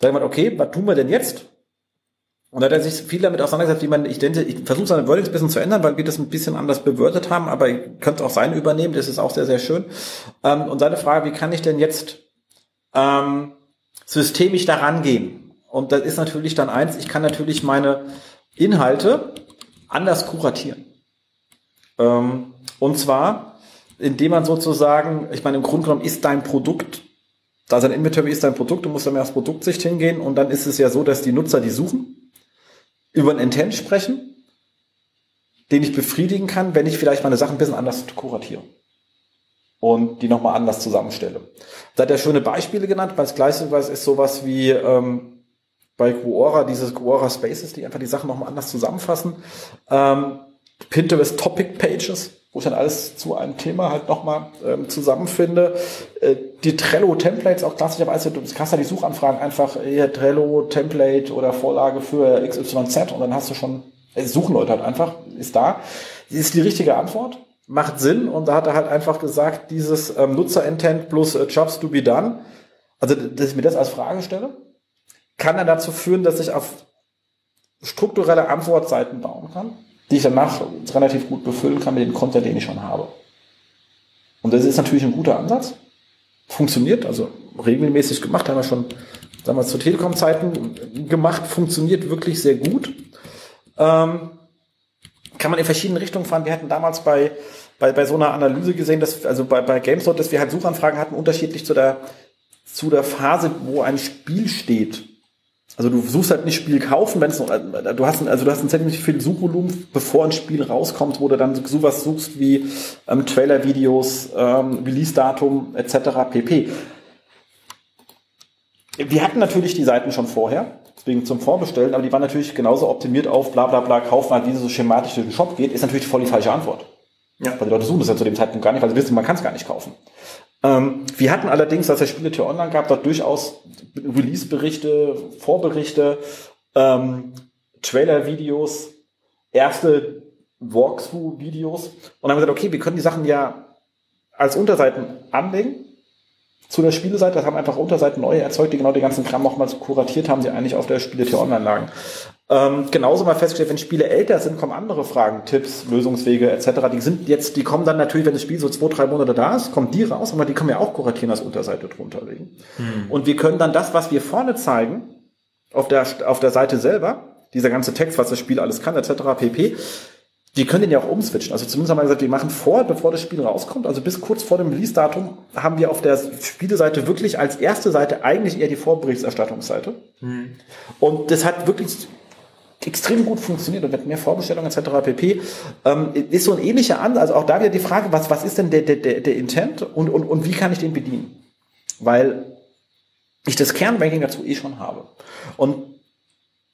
Da jemand, okay, was tun wir denn jetzt? Und da hat er sich viel damit auseinandergesetzt, wie man, ich denke, ich versuche seine Wordings ein bisschen zu ändern, weil wir das ein bisschen anders bewörtet haben, aber ihr könnt auch seine übernehmen, das ist auch sehr, sehr schön. Ähm, und seine Frage, wie kann ich denn jetzt ähm, systemisch daran gehen? Und das ist natürlich dann eins, ich kann natürlich meine Inhalte anders kuratieren. Ähm, und zwar, indem man sozusagen, ich meine, im Grunde genommen ist dein Produkt, da sein Inventory ist dein Produkt, du musst dann mehr aus Produktsicht hingehen und dann ist es ja so, dass die Nutzer, die suchen, über einen Intent sprechen, den ich befriedigen kann, wenn ich vielleicht meine Sachen ein bisschen anders kuratiere und die nochmal anders zusammenstelle. Da hat er schöne Beispiele genannt, weil das Gleiche was ist sowas wie ähm, bei Quora, dieses Quora Spaces, die einfach die Sachen nochmal anders zusammenfassen. Ähm, Pinterest Topic Pages, wo ich dann alles zu einem Thema halt nochmal ähm, zusammenfinde. Äh, die Trello Templates, auch klassischerweise, du hast ja die Suchanfragen einfach hier Trello Template oder Vorlage für XYZ und dann hast du schon, äh, suchen Leute halt einfach, ist da. Ist die richtige Antwort, macht Sinn und da hat er halt einfach gesagt, dieses ähm, Nutzer-Intent plus äh, Jobs to be done, also dass ich mir das als Frage stelle, kann dann dazu führen, dass ich auf strukturelle Antwortseiten bauen kann, die ich danach relativ gut befüllen kann mit dem Content, den ich schon habe. Und das ist natürlich ein guter Ansatz. Funktioniert, also regelmäßig gemacht, haben wir schon damals zu Telekom-Zeiten gemacht, funktioniert wirklich sehr gut. Ähm, kann man in verschiedene Richtungen fahren. Wir hatten damals bei bei, bei so einer Analyse gesehen, dass, also bei, bei GameStop, dass wir halt Suchanfragen hatten, unterschiedlich zu der, zu der Phase, wo ein Spiel steht. Also du suchst halt nicht Spiel kaufen, wenn es noch, du hast, ein, also du hast ein ziemlich viel Suchvolumen, bevor ein Spiel rauskommt, wo du dann sowas suchst wie ähm, Trailer-Videos, ähm, Release-Datum etc. pp. Wir hatten natürlich die Seiten schon vorher, deswegen zum Vorbestellen, aber die waren natürlich genauso optimiert auf bla bla bla, kaufen halt, wie es so schematisch durch den Shop geht, ist natürlich voll die falsche Antwort. Ja. Weil die Leute suchen das ja zu dem Zeitpunkt gar nicht, weil sie wissen, man kann es gar nicht kaufen. Ähm, wir hatten allerdings, als es Spieletür online gab, dort durchaus Release-Berichte, Vorberichte, ähm, Trailer-Videos, erste Walkthrough-Videos und haben gesagt, okay, wir können die Sachen ja als Unterseiten anlegen zu der Spieleseite. Das haben einfach Unterseiten neu erzeugt, die genau den ganzen Kram nochmal kuratiert haben, sie eigentlich auf der Spieletür online lagen. Ähm, genauso mal festgestellt, wenn Spiele älter sind, kommen andere Fragen, Tipps, Lösungswege etc. Die sind jetzt, die kommen dann natürlich, wenn das Spiel so zwei, drei Monate da ist, kommen die raus, aber die können wir auch kuratieren als Unterseite drunter legen. Hm. Und wir können dann das, was wir vorne zeigen, auf der, auf der Seite selber, dieser ganze Text, was das Spiel alles kann, etc. pp. Die können den ja auch umswitchen. Also zumindest haben wir gesagt, wir machen vor, bevor das Spiel rauskommt, also bis kurz vor dem Release-Datum, haben wir auf der Spieleseite wirklich als erste Seite eigentlich eher die Vorberichterstattungsseite. Hm. Und das hat wirklich extrem gut funktioniert und mit mehr Vorbestellungen etc. pp. Ähm, ist so ein ähnlicher Ansatz, also auch da wieder die Frage, was, was ist denn der, der, der Intent und, und, und wie kann ich den bedienen? Weil ich das Kernbanking dazu eh schon habe. Und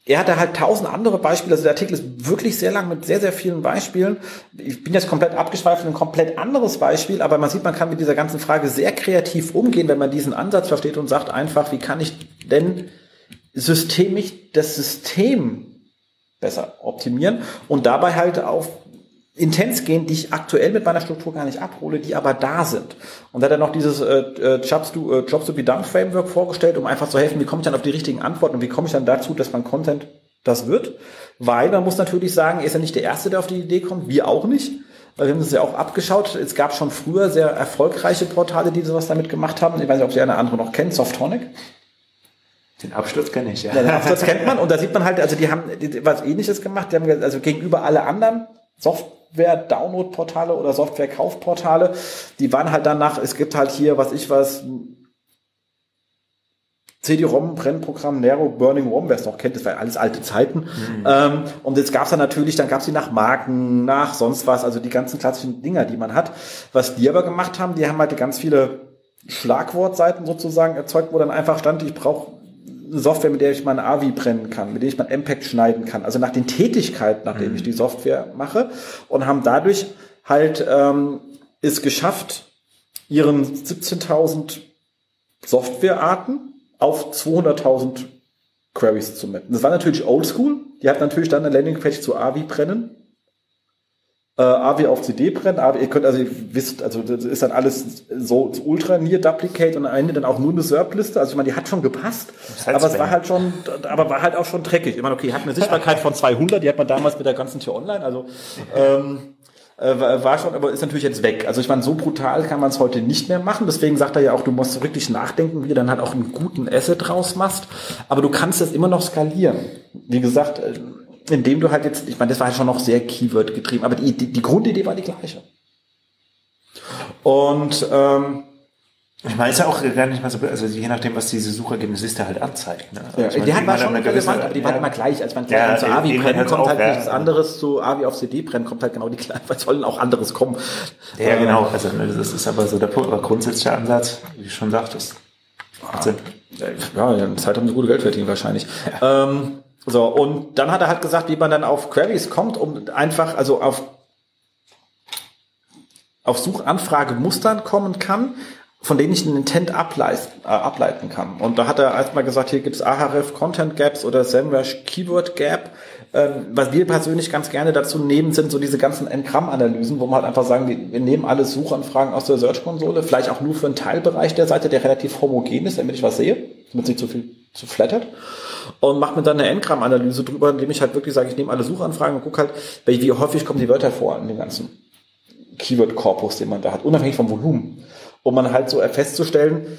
er hatte halt tausend andere Beispiele. Also der Artikel ist wirklich sehr lang mit sehr, sehr vielen Beispielen. Ich bin jetzt komplett abgeschweift in ein komplett anderes Beispiel, aber man sieht, man kann mit dieser ganzen Frage sehr kreativ umgehen, wenn man diesen Ansatz versteht und sagt einfach, wie kann ich denn systemisch das System besser optimieren und dabei halt auf Intents gehen, die ich aktuell mit meiner Struktur gar nicht abhole, die aber da sind. Und da hat er noch dieses äh, äh, Jobs, to, äh, Jobs to be done Framework vorgestellt, um einfach zu helfen, wie komme ich dann auf die richtigen Antworten und wie komme ich dann dazu, dass mein Content das wird. Weil man muss natürlich sagen, er ist ja nicht der Erste, der auf die Idee kommt, wir auch nicht. Weil wir haben das ja auch abgeschaut. Es gab schon früher sehr erfolgreiche Portale, die sowas damit gemacht haben. Ich weiß nicht, ob Sie eine andere noch kennt, Softonic. Den Absturz kenne ich, ja. ja. Den Absturz kennt man und da sieht man halt, also die haben was ähnliches gemacht. Die haben also gegenüber alle anderen Software-Download-Portale oder Software-Kaufportale, die waren halt danach, es gibt halt hier, was ich was, CD-ROM, Brennprogramm, Nero, Burning ROM, wer es noch kennt, das war alles alte Zeiten. Mhm. Ähm, und jetzt gab es dann natürlich, dann gab es die nach Marken, nach sonst was, also die ganzen klassischen Dinger, die man hat. Was die aber gemacht haben, die haben halt ganz viele Schlagwortseiten sozusagen erzeugt, wo dann einfach stand, ich brauche Software, mit der ich mein AVI brennen kann, mit der ich mein MPEG schneiden kann. Also nach den Tätigkeiten, nachdem mhm. ich die Software mache. Und haben dadurch halt ähm, es geschafft, ihren 17.000 Softwarearten auf 200.000 Queries zu metten. Das war natürlich oldschool. Die hat natürlich dann eine Landingpage zu AVI brennen äh, AW auf CD brennen, AW, ihr könnt also, ihr wisst, also das ist dann alles so, so ultra near duplicate und am Ende dann auch nur eine SERP-Liste. Also ich meine, die hat schon gepasst, aber es war halt schon, aber war halt auch schon dreckig. Ich meine, okay, hat eine Sichtbarkeit von 200, die hat man damals mit der ganzen Tür online, also ähm, äh, war schon, aber ist natürlich jetzt weg. Also ich meine, so brutal kann man es heute nicht mehr machen. Deswegen sagt er ja auch, du musst wirklich nachdenken, wie du dann halt auch einen guten Asset draus machst. Aber du kannst das immer noch skalieren. Wie gesagt, äh, indem du halt jetzt, ich meine, das war halt schon noch sehr Keyword getrieben, aber die, die, die Grundidee war die gleiche. Und ähm, ich meine, ist ja auch gar nicht mal so, also je nachdem, was diese Suchergebnisliste halt anzeigt. Ne? Also ja, die hat man schon relevant, aber die waren immer gleich. Als man ja, zu Avi brennen, kommt halt nichts ja. anderes, zu Avi auf CD brennen, kommt halt genau die gleiche, was sollen auch anderes kommen. Ja, genau, also ne, das ist aber so der grundsätzlicher Ansatz, wie du schon sagtest. Ja, ja, Zeit haben sie gute Geld verdient wahrscheinlich. Ja. Ähm, so, und dann hat er halt gesagt, wie man dann auf Queries kommt, um einfach, also auf, auf Suchanfragemustern kommen kann, von denen ich einen Intent ableisten, äh, ableiten kann. Und da hat er erstmal gesagt, hier gibt's Ahrefs Content Gaps oder SEMrush Keyword Gap. Ähm, was wir persönlich ganz gerne dazu nehmen, sind so diese ganzen N-Gramm-Analysen, wo wir halt einfach sagen, wir, nehmen alle Suchanfragen aus der Search-Konsole, vielleicht auch nur für einen Teilbereich der Seite, der relativ homogen ist, damit ich was sehe, damit es nicht zu viel flattert und mache mir dann eine Endgramm-Analyse drüber, indem ich halt wirklich sage, ich nehme alle Suchanfragen und gucke halt, wie häufig kommen die Wörter vor in dem ganzen Keyword-Korpus, den man da hat, unabhängig vom Volumen. Um man halt so festzustellen,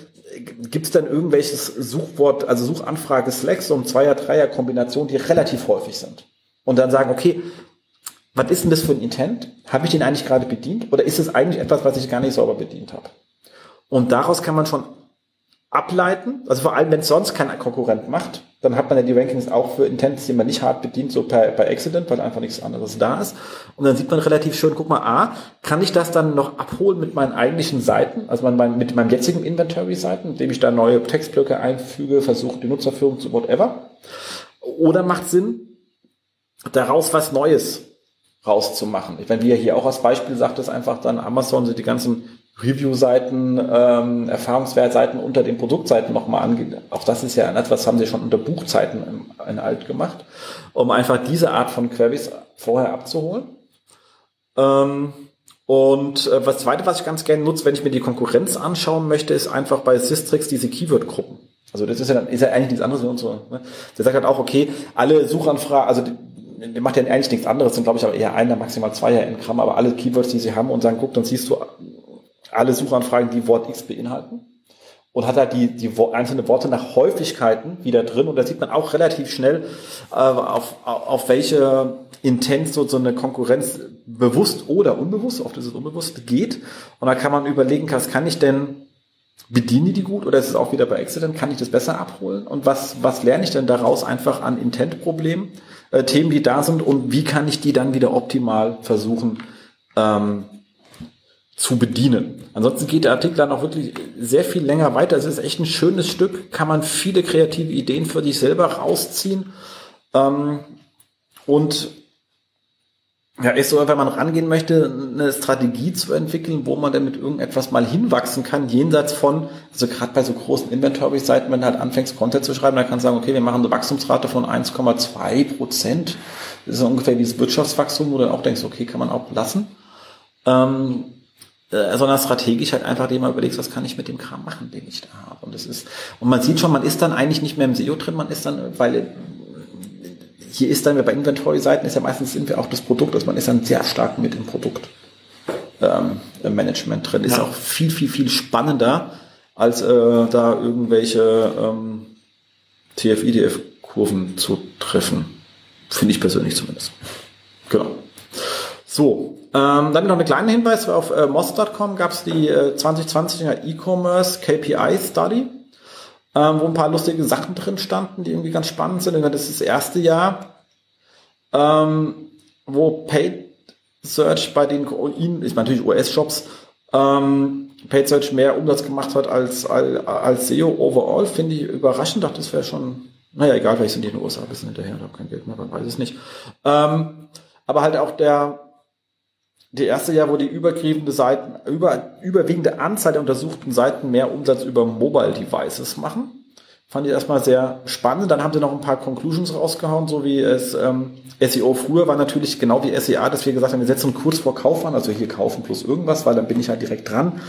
gibt es dann irgendwelches Suchwort, also Suchanfrage Slack, so ein Zweier-, Dreier-Kombination, die relativ häufig sind. Und dann sagen, okay, was ist denn das für ein Intent? Habe ich den eigentlich gerade bedient? Oder ist es eigentlich etwas, was ich gar nicht sauber bedient habe? Und daraus kann man schon ableiten, also vor allem, wenn es sonst kein Konkurrent macht, dann hat man ja die Rankings auch für Intents, die man nicht hart bedient, so per, per Accident, weil einfach nichts anderes da ist. Und dann sieht man relativ schön, guck mal, A, kann ich das dann noch abholen mit meinen eigentlichen Seiten, also mein, mit meinem jetzigen Inventory-Seiten, indem ich da neue Textblöcke einfüge, versuche die Nutzerführung zu whatever. Oder macht Sinn, daraus was Neues rauszumachen. Ich meine, wie er hier auch als Beispiel sagt, ist einfach dann Amazon sind die ganzen Review-Seiten, ähm, Erfahrungswertseiten unter den Produktseiten nochmal angehen. Auch das ist ja etwas, was haben sie schon unter Buchzeiten in, in alt gemacht, um einfach diese Art von Queries vorher abzuholen. Ähm, und äh, was zweite, was ich ganz gerne nutze, wenn ich mir die Konkurrenz anschauen möchte, ist einfach bei Systrix diese Keyword-Gruppen. Also das ist ja, dann, ist ja eigentlich nichts anderes wie unsere. Ne? Der sagt halt auch, okay, alle Suchanfragen, also der macht ja eigentlich nichts anderes, sind glaube ich aber eher einer, maximal zwei in Gramm, aber alle Keywords, die sie haben und sagen, guck, dann siehst du alle Suchanfragen, die Wort X beinhalten und hat halt die, die einzelnen Worte nach Häufigkeiten wieder drin und da sieht man auch relativ schnell, äh, auf, auf welche Intent so, so eine Konkurrenz bewusst oder unbewusst, oft ist es unbewusst, geht und da kann man überlegen, was kann ich denn bediene die die gut oder ist es auch wieder bei Accident? Kann ich das besser abholen? Und was, was lerne ich denn daraus einfach an Intent-Problemen, äh, Themen, die da sind und wie kann ich die dann wieder optimal versuchen ähm, zu bedienen. Ansonsten geht der Artikel dann auch wirklich sehr viel länger weiter. Es ist echt ein schönes Stück, kann man viele kreative Ideen für dich selber rausziehen. Ähm, und ja, ist so, wenn man rangehen möchte, eine Strategie zu entwickeln, wo man dann mit irgendetwas mal hinwachsen kann, jenseits von, also gerade bei so großen Inventory-Seiten, wenn du halt anfängst, Content zu schreiben, dann kannst du sagen, okay, wir machen eine Wachstumsrate von 1,2 Prozent. Das ist ungefähr dieses Wirtschaftswachstum, wo du dann auch denkst, okay, kann man auch lassen. Ähm, äh, sondern strategisch halt einfach dem mal überlegst, was kann ich mit dem Kram machen, den ich da habe. Und das ist, und man sieht schon, man ist dann eigentlich nicht mehr im SEO drin, man ist dann, weil hier ist dann bei Inventory-Seiten ist ja meistens sind wir auch das Produkt, also man ist dann sehr stark mit dem Produkt ähm, im Management drin. Ist ja. auch viel, viel, viel spannender, als äh, da irgendwelche ähm, TF-IDF-Kurven zu treffen. Finde ich persönlich zumindest. Genau. So, ähm, dann noch einen kleinen Hinweis. Auf äh, moss.com gab es die äh, 2020er E-Commerce KPI Study, ähm, wo ein paar lustige Sachen drin standen, die irgendwie ganz spannend sind. Das ist das erste Jahr, ähm, wo Paid Search bei den, ist natürlich US-Shops, ähm, Paid Search mehr Umsatz gemacht hat als, als, als SEO overall, finde ich überraschend. Dachte, das wäre schon, naja, egal, vielleicht sind die in den USA ein bisschen hinterher, da habe kein Geld mehr, man weiß es nicht. Ähm, aber halt auch der, die erste Jahr, wo die übergreifende Seiten, über, überwiegende Anzahl der untersuchten Seiten mehr Umsatz über Mobile Devices machen. Fand ich erstmal sehr spannend. Dann haben sie noch ein paar Conclusions rausgehauen, so wie es ähm, SEO früher war natürlich genau wie SEA, dass wir gesagt haben, wir setzen kurz vor Kauf an, also hier kaufen plus irgendwas, weil dann bin ich halt direkt dran.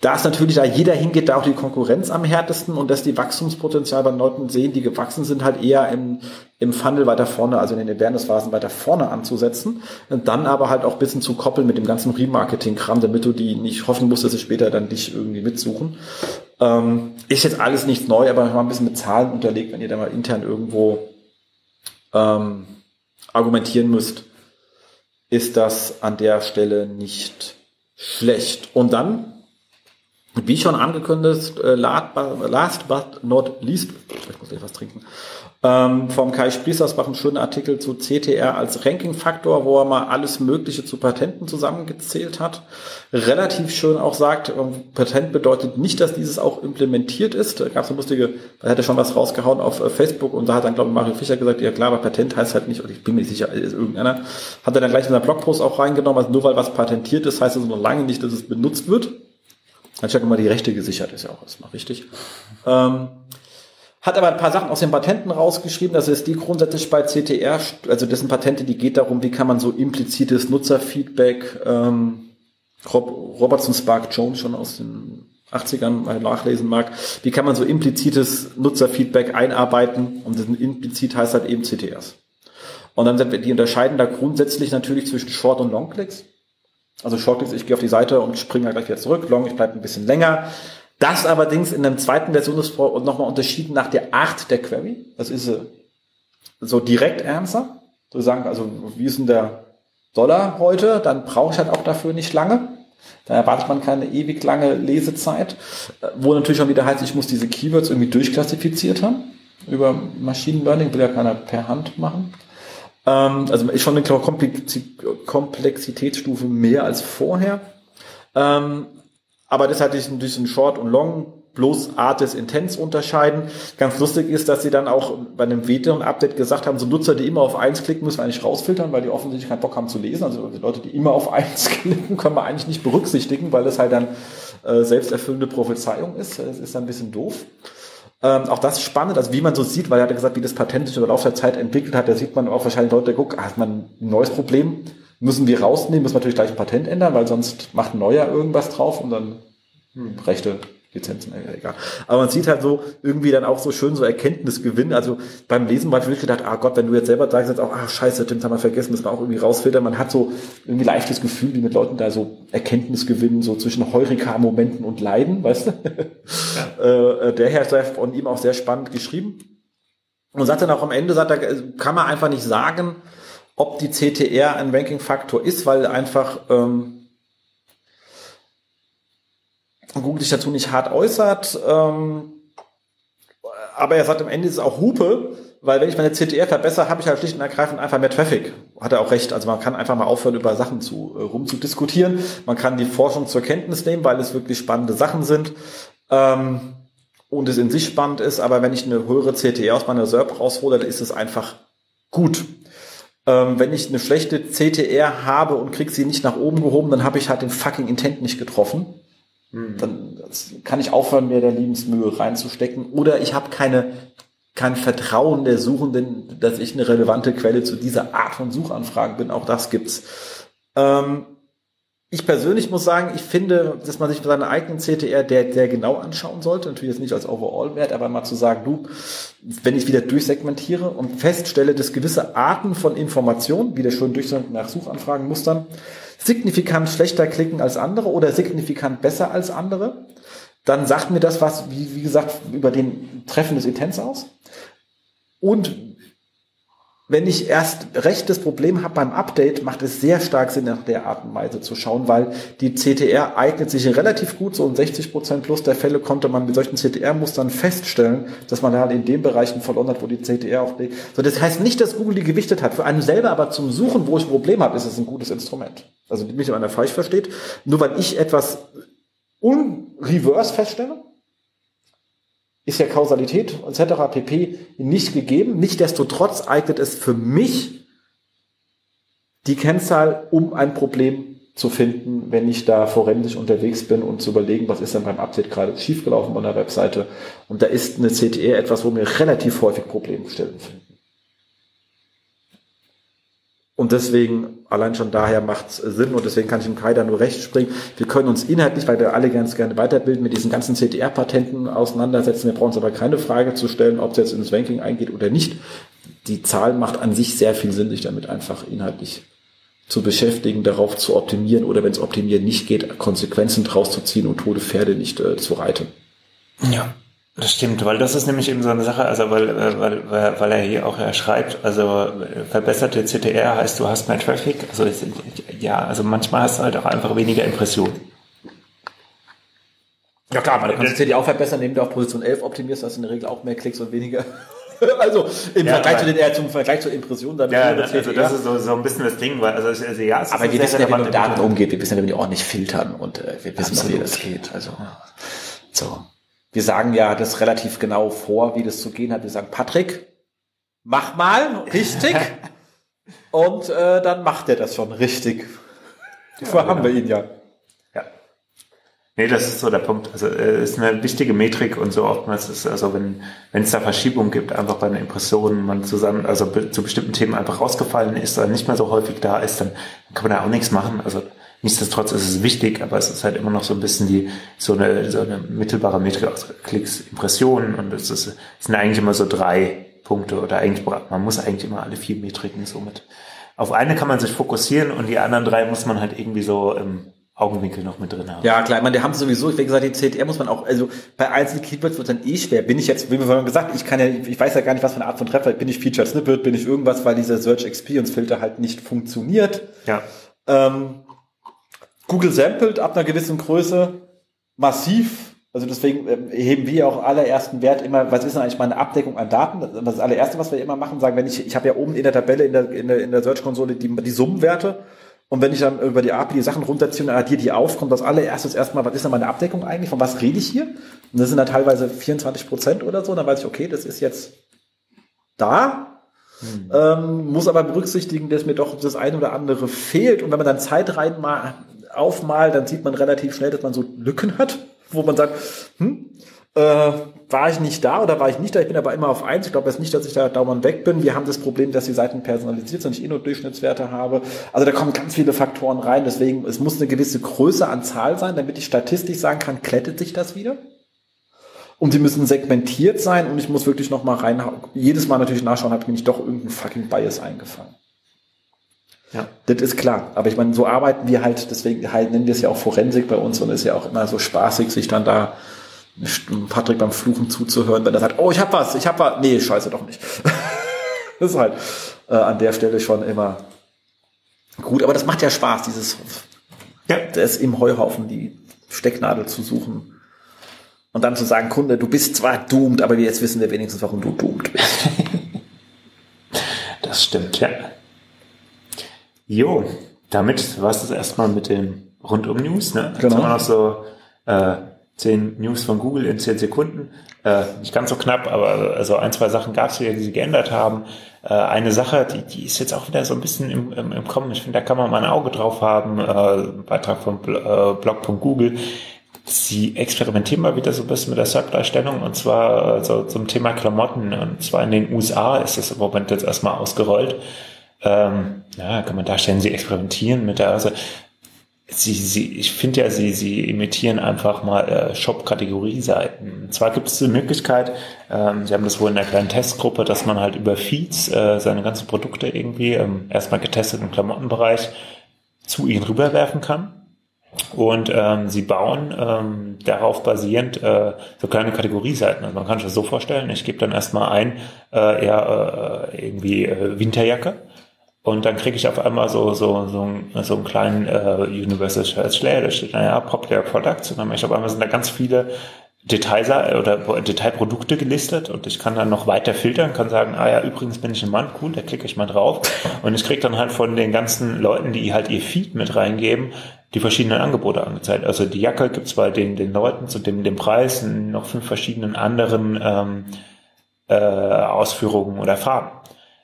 Da ist natürlich, da jeder hingeht, da auch die Konkurrenz am härtesten und dass die Wachstumspotenzial bei Leuten sehen, die gewachsen sind, halt eher im, im Funnel weiter vorne, also in den Awareness-Phasen weiter vorne anzusetzen. Und dann aber halt auch ein bisschen zu koppeln mit dem ganzen Remarketing-Kram, damit du die nicht hoffen musst, dass sie später dann dich irgendwie mitsuchen. Ähm, ist jetzt alles nichts neu, aber mal ein bisschen mit Zahlen unterlegt, wenn ihr da mal intern irgendwo ähm, argumentieren müsst, ist das an der Stelle nicht schlecht. Und dann, wie schon angekündigt, äh, last but not least, ich muss etwas trinken, ähm, vom Kai Spriessersbach einen schönen Artikel zu CTR als Ranking-Faktor, wo er mal alles Mögliche zu Patenten zusammengezählt hat. Relativ schön auch sagt, ähm, Patent bedeutet nicht, dass dieses auch implementiert ist. Da gab es eine lustige, da hat er schon was rausgehauen auf äh, Facebook und da hat dann, glaube ich, Mario Fischer gesagt, ja klar, aber Patent heißt halt nicht, ich bin mir nicht sicher, ist irgendeiner, hat er dann gleich in seinen Blogpost auch reingenommen, also nur weil was patentiert ist, heißt es noch lange nicht, dass es benutzt wird. Hat ja immer die Rechte gesichert, ist ja auch erstmal richtig. Ähm, hat aber ein paar Sachen aus den Patenten rausgeschrieben. Das ist die grundsätzlich bei CTR, also das sind Patente, die geht darum, wie kann man so implizites Nutzerfeedback, ähm, Robertson Spark Jones schon aus den 80ern mal nachlesen mag, wie kann man so implizites Nutzerfeedback einarbeiten und das implizit heißt halt eben CTRs. Und dann sind wir, die unterscheiden da grundsätzlich natürlich zwischen Short- und Long-Clicks. Also Short-Clicks, ich gehe auf die Seite und springe halt gleich wieder zurück. Long, ich bleibe ein bisschen länger. Das allerdings in der zweiten Version ist nochmal unterschieden nach der Art der Query. Das ist so Direct Answer. So sagen, also wie ist denn der, Dollar heute, dann brauche ich halt auch dafür nicht lange. Da erwartet man keine ewig lange Lesezeit, wo natürlich auch wieder heißt, ich muss diese Keywords irgendwie durchklassifiziert haben über Machine Learning, will ja keiner per Hand machen. Ähm, also ist schon eine Komplexitätsstufe mehr als vorher. Aber das hatte ich ein bisschen Short und Long bloß Artis Intens unterscheiden. Ganz lustig ist, dass sie dann auch bei einem weiteren Update gesagt haben, so Nutzer, die immer auf eins klicken, müssen wir eigentlich rausfiltern, weil die offensichtlich keinen Bock haben zu lesen. Also Leute, die immer auf eins klicken, können wir eigentlich nicht berücksichtigen, weil das halt dann äh, selbsterfüllende Prophezeiung ist. Das ist dann ein bisschen doof. Ähm, auch das ist spannend, also wie man so sieht, weil er hat gesagt, wie das Patent sich über Laufe der Zeit entwickelt hat, da sieht man auch wahrscheinlich Leute, guck, hat man ein neues Problem, müssen wir rausnehmen, müssen wir natürlich gleich ein Patent ändern, weil sonst macht ein neuer irgendwas drauf und dann hm, Rechte Lizenzen, egal. Aber man sieht halt so irgendwie dann auch so schön so Erkenntnisgewinn. Also beim Lesen war ich wirklich gedacht, ah Gott, wenn du jetzt selber sagst, jetzt auch, ah scheiße, Tim, haben wir vergessen, müssen wir auch irgendwie rausfiltern. Man hat so irgendwie leichtes Gefühl, wie mit Leuten da so Erkenntnisgewinn, so zwischen Heureka-Momenten und Leiden, weißt du? Ja. Äh, der Herr hat von ihm auch sehr spannend geschrieben. Und sagt dann auch am Ende, sagt er, kann man einfach nicht sagen, ob die CTR ein Ranking-Faktor ist, weil einfach ähm, Google sich dazu nicht hart äußert. Ähm, aber er sagt, am Ende ist es auch Hupe, weil wenn ich meine CTR verbessere, habe ich halt schlicht und ergreifend einfach mehr Traffic. Hat er auch recht. Also man kann einfach mal aufhören, über Sachen zu, äh, rumzudiskutieren. Man kann die Forschung zur Kenntnis nehmen, weil es wirklich spannende Sachen sind. Ähm, und es in sich spannend ist, aber wenn ich eine höhere CTR aus meiner SERP raushole, dann ist es einfach gut. Ähm, wenn ich eine schlechte CTR habe und krieg sie nicht nach oben gehoben, dann habe ich halt den fucking Intent nicht getroffen. Mhm. Dann kann ich aufhören, mir der Liebensmühe reinzustecken. Oder ich habe keine kein Vertrauen der Suchenden, dass ich eine relevante Quelle zu dieser Art von Suchanfragen bin. Auch das gibt's. Ähm, ich persönlich muss sagen, ich finde, dass man sich seinen eigenen CTR der, der genau anschauen sollte. Natürlich jetzt nicht als Overall-Wert, aber mal zu sagen, du, wenn ich wieder durchsegmentiere und feststelle, dass gewisse Arten von Informationen, wie der schön Durchsegment nach Suchanfragenmustern, signifikant schlechter klicken als andere oder signifikant besser als andere, dann sagt mir das was, wie, wie gesagt, über den Treffen des Intents aus. Und wenn ich erst rechtes Problem habe beim Update, macht es sehr stark Sinn, nach der Art und Weise zu schauen, weil die CTR eignet sich relativ gut. So in 60 Prozent plus der Fälle konnte man mit solchen CTR-Mustern feststellen, dass man halt in den Bereichen verloren hat, wo die CTR auch liegt. So, das heißt nicht, dass Google die gewichtet hat. Für einen selber aber zum Suchen, wo ich ein Problem habe, ist es ein gutes Instrument. Also nicht, wenn einer falsch versteht. Nur weil ich etwas unreverse feststelle, ist ja Kausalität etc. pp. nicht gegeben. Nichtsdestotrotz eignet es für mich die Kennzahl, um ein Problem zu finden, wenn ich da forensisch unterwegs bin und zu überlegen, was ist denn beim Update gerade schiefgelaufen bei der Webseite. Und da ist eine CTE etwas, wo mir relativ häufig Problemstellen finden. Und deswegen, allein schon daher macht es Sinn und deswegen kann ich dem Kai da nur recht springen. Wir können uns inhaltlich, weil wir alle ganz gerne weiterbilden, mit diesen ganzen CTR-Patenten auseinandersetzen. Wir brauchen uns aber keine Frage zu stellen, ob es jetzt ins Ranking eingeht oder nicht. Die Zahl macht an sich sehr viel Sinn, sich damit einfach inhaltlich zu beschäftigen, darauf zu optimieren oder wenn es optimieren nicht geht, Konsequenzen draus zu ziehen und tote Pferde nicht äh, zu reiten. Ja. Das stimmt, weil das ist nämlich eben so eine Sache, also weil, äh, weil, weil er hier auch ja schreibt, also verbesserte CTR heißt, du hast mehr Traffic. Also ja, also manchmal hast du halt auch einfach weniger Impressionen. Ja klar, man kann die auch verbessern, indem du auf Position 11 optimierst, hast du in der Regel auch mehr Klicks und weniger. also im ja, Vergleich zu den eher zum Vergleich zur Impression dann ja, das, also das ist so, so ein bisschen das Ding, weil also, also ja, es aber wir wissen ja, wie man mit Daten umgeht, wir wissen ja, wie die ordentlich filtern und äh, wir wissen auch, wie das geht. Also so wir sagen ja das relativ genau vor, wie das zu gehen hat. Wir sagen, Patrick, mach mal richtig. und äh, dann macht er das schon richtig. Dafür ja, haben genau. wir ihn ja. Ja. Nee, das ist so der Punkt. Also äh, ist eine wichtige Metrik und so oftmals ist also wenn wenn es da Verschiebungen gibt, einfach bei einer Impression man zusammen also zu bestimmten Themen einfach rausgefallen ist oder nicht mehr so häufig da ist, dann kann man da auch nichts machen. Also Nichtsdestotrotz ist es wichtig, aber es ist halt immer noch so ein bisschen die, so eine, so eine mittelbare Metrik aus Klicks, Impressionen und es, ist, es sind eigentlich immer so drei Punkte oder eigentlich, man muss eigentlich immer alle vier Metriken somit. Auf eine kann man sich fokussieren und die anderen drei muss man halt irgendwie so ähm, Augenwinkel noch mit drin haben. Ja, klar, ich meine, die haben sowieso, wie gesagt, die CTR muss man auch, also bei einzelnen Keywords wird dann eh schwer. Bin ich jetzt, wie wir vorhin gesagt, ich kann ja, ich weiß ja gar nicht, was für eine Art von Treffer, bin ich Featured Snippet, bin ich irgendwas, weil dieser Search Experience Filter halt nicht funktioniert. Ja. Ähm, Google sampled ab einer gewissen Größe massiv. Also deswegen ähm, heben wir auch allerersten Wert immer, was ist denn eigentlich meine Abdeckung an Daten? Das ist das allererste, was wir immer machen, sagen, wenn ich, ich habe ja oben in der Tabelle, in der, in der, in der Search-Konsole die, die Summenwerte. Und wenn ich dann über die API die Sachen runterziehe und addiere die auf, kommt das allererstes erstmal, was ist denn meine Abdeckung eigentlich? Von was rede ich hier? Und das sind dann teilweise 24 Prozent oder so. Und dann weiß ich, okay, das ist jetzt da. Hm. Ähm, muss aber berücksichtigen, dass mir doch das eine oder andere fehlt. Und wenn man dann Zeit rein mal aufmalt, dann sieht man relativ schnell, dass man so Lücken hat, wo man sagt, hm, äh, war ich nicht da oder war ich nicht da? Ich bin aber immer auf eins. Ich glaube jetzt nicht, dass ich da dauernd weg bin. Wir haben das Problem, dass die Seiten personalisiert sind, ich eh nur Durchschnittswerte habe. Also da kommen ganz viele Faktoren rein. Deswegen, es muss eine gewisse Größe an Zahl sein, damit ich statistisch sagen kann, klettet sich das wieder? Und die müssen segmentiert sein und ich muss wirklich noch mal rein, jedes Mal natürlich nachschauen, hat mir nicht doch irgendein fucking Bias eingefallen. Ja. Das ist klar. Aber ich meine, so arbeiten wir halt, deswegen halt nennen wir es ja auch Forensik bei uns und ist ja auch immer so spaßig, sich dann da Patrick beim Fluchen zuzuhören, wenn er sagt, oh, ich hab was, ich hab was. Nee, scheiße doch nicht. das ist halt äh, an der Stelle schon immer gut. Aber das macht ja Spaß, dieses ja. das im Heuhaufen die Stecknadel zu suchen. Und dann zu sagen, Kunde, du bist zwar doomed, aber jetzt wissen wir wenigstens, warum du doomed bist. das stimmt, ja. Jo, damit war es das erstmal mit dem Rundum-News. Ne? Jetzt genau. haben wir noch so äh, zehn News von Google in zehn Sekunden. Äh, nicht ganz so knapp, aber also ein, zwei Sachen gab es wieder, die sie geändert haben. Äh, eine Sache, die, die ist jetzt auch wieder so ein bisschen im, im, im Kommen. Ich finde, da kann man mal ein Auge drauf haben. Äh, Beitrag vom äh, Blog.google. Sie experimentieren mal wieder so ein bisschen mit der SERP-Darstellung und zwar so zum Thema Klamotten. Und zwar in den USA ist das im Moment jetzt erstmal ausgerollt. Ähm, ja, kann man darstellen, sie experimentieren mit der, also Sie, sie, ich finde ja, sie, sie imitieren einfach mal äh, Shop-Kategorie-Seiten. Zwar gibt es die Möglichkeit, ähm, Sie haben das wohl in der kleinen Testgruppe, dass man halt über Feeds äh, seine ganzen Produkte irgendwie ähm, erstmal getestet im Klamottenbereich zu ihnen rüberwerfen kann. Und ähm, sie bauen ähm, darauf basierend äh, so kleine Kategorieseiten. Also man kann sich das so vorstellen, ich gebe dann erstmal ein, äh, eher äh, irgendwie äh, Winterjacke und dann kriege ich auf einmal so, so, so, so einen kleinen äh, Universal Search Layer, da steht, naja, Popular Products. Und dann ich auf einmal sind da ganz viele Details oder Detailprodukte gelistet und ich kann dann noch weiter filtern, kann sagen, ah ja, übrigens bin ich ein Mann, cool, da klicke ich mal drauf. Und ich kriege dann halt von den ganzen Leuten, die halt ihr Feed mit reingeben, die verschiedenen Angebote angezeigt. Also die Jacke gibt's bei den, den Leuten zu dem, dem Preis, noch fünf verschiedenen anderen ähm, äh, Ausführungen oder Farben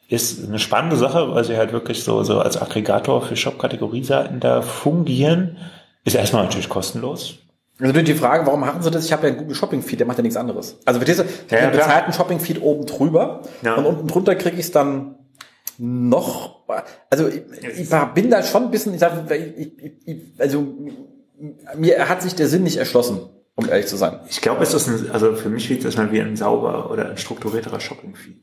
ist eine spannende Sache, weil sie halt wirklich so, so als Aggregator für Shop-Kategorieseiten da fungieren. Ist erstmal natürlich kostenlos. Also die Frage, warum machen sie das? Ich habe ja einen Google Shopping Feed, der macht ja nichts anderes. Also verstehst du, ich ja, bezahlten Shopping Feed oben drüber ja. und unten drunter kriege ich es dann noch, also ich, ich bin da schon ein bisschen, ich sag, ich, ich, also mir hat sich der Sinn nicht erschlossen, um ehrlich zu sein. Ich glaube, es ist ein, also für mich sieht das mal wie ein sauber oder ein strukturierterer Shopping Feed.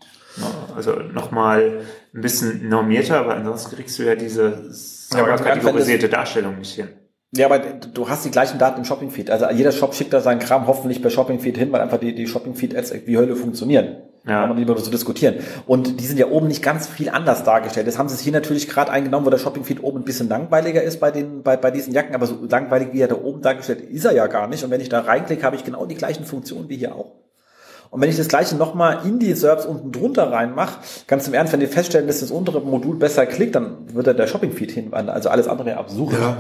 Also nochmal ein bisschen normierter, aber ansonsten kriegst du ja diese ja, kategorisierte Darstellung nicht hin. Ja, aber du hast die gleichen Daten im Shopping-Feed. Also jeder Shop schickt da seinen Kram hoffentlich per Shopping-Feed hin, weil einfach die, die Shopping-Feed-Ads wie Hölle funktionieren. Ja. Kann man lieber so diskutieren. Und die sind ja oben nicht ganz viel anders dargestellt. Das haben sie hier natürlich gerade eingenommen, wo der Shopping-Feed oben ein bisschen langweiliger ist bei den, bei, bei diesen Jacken, aber so langweilig wie er da oben dargestellt ist er ja gar nicht. Und wenn ich da reinklicke, habe ich genau die gleichen Funktionen wie hier auch. Und wenn ich das gleiche nochmal in die SERPs unten drunter reinmache, ganz im Ernst, wenn ihr feststellen, dass das untere Modul besser klickt, dann wird da der Shopping-Feed hinwandern. Also alles andere absurd. Ja.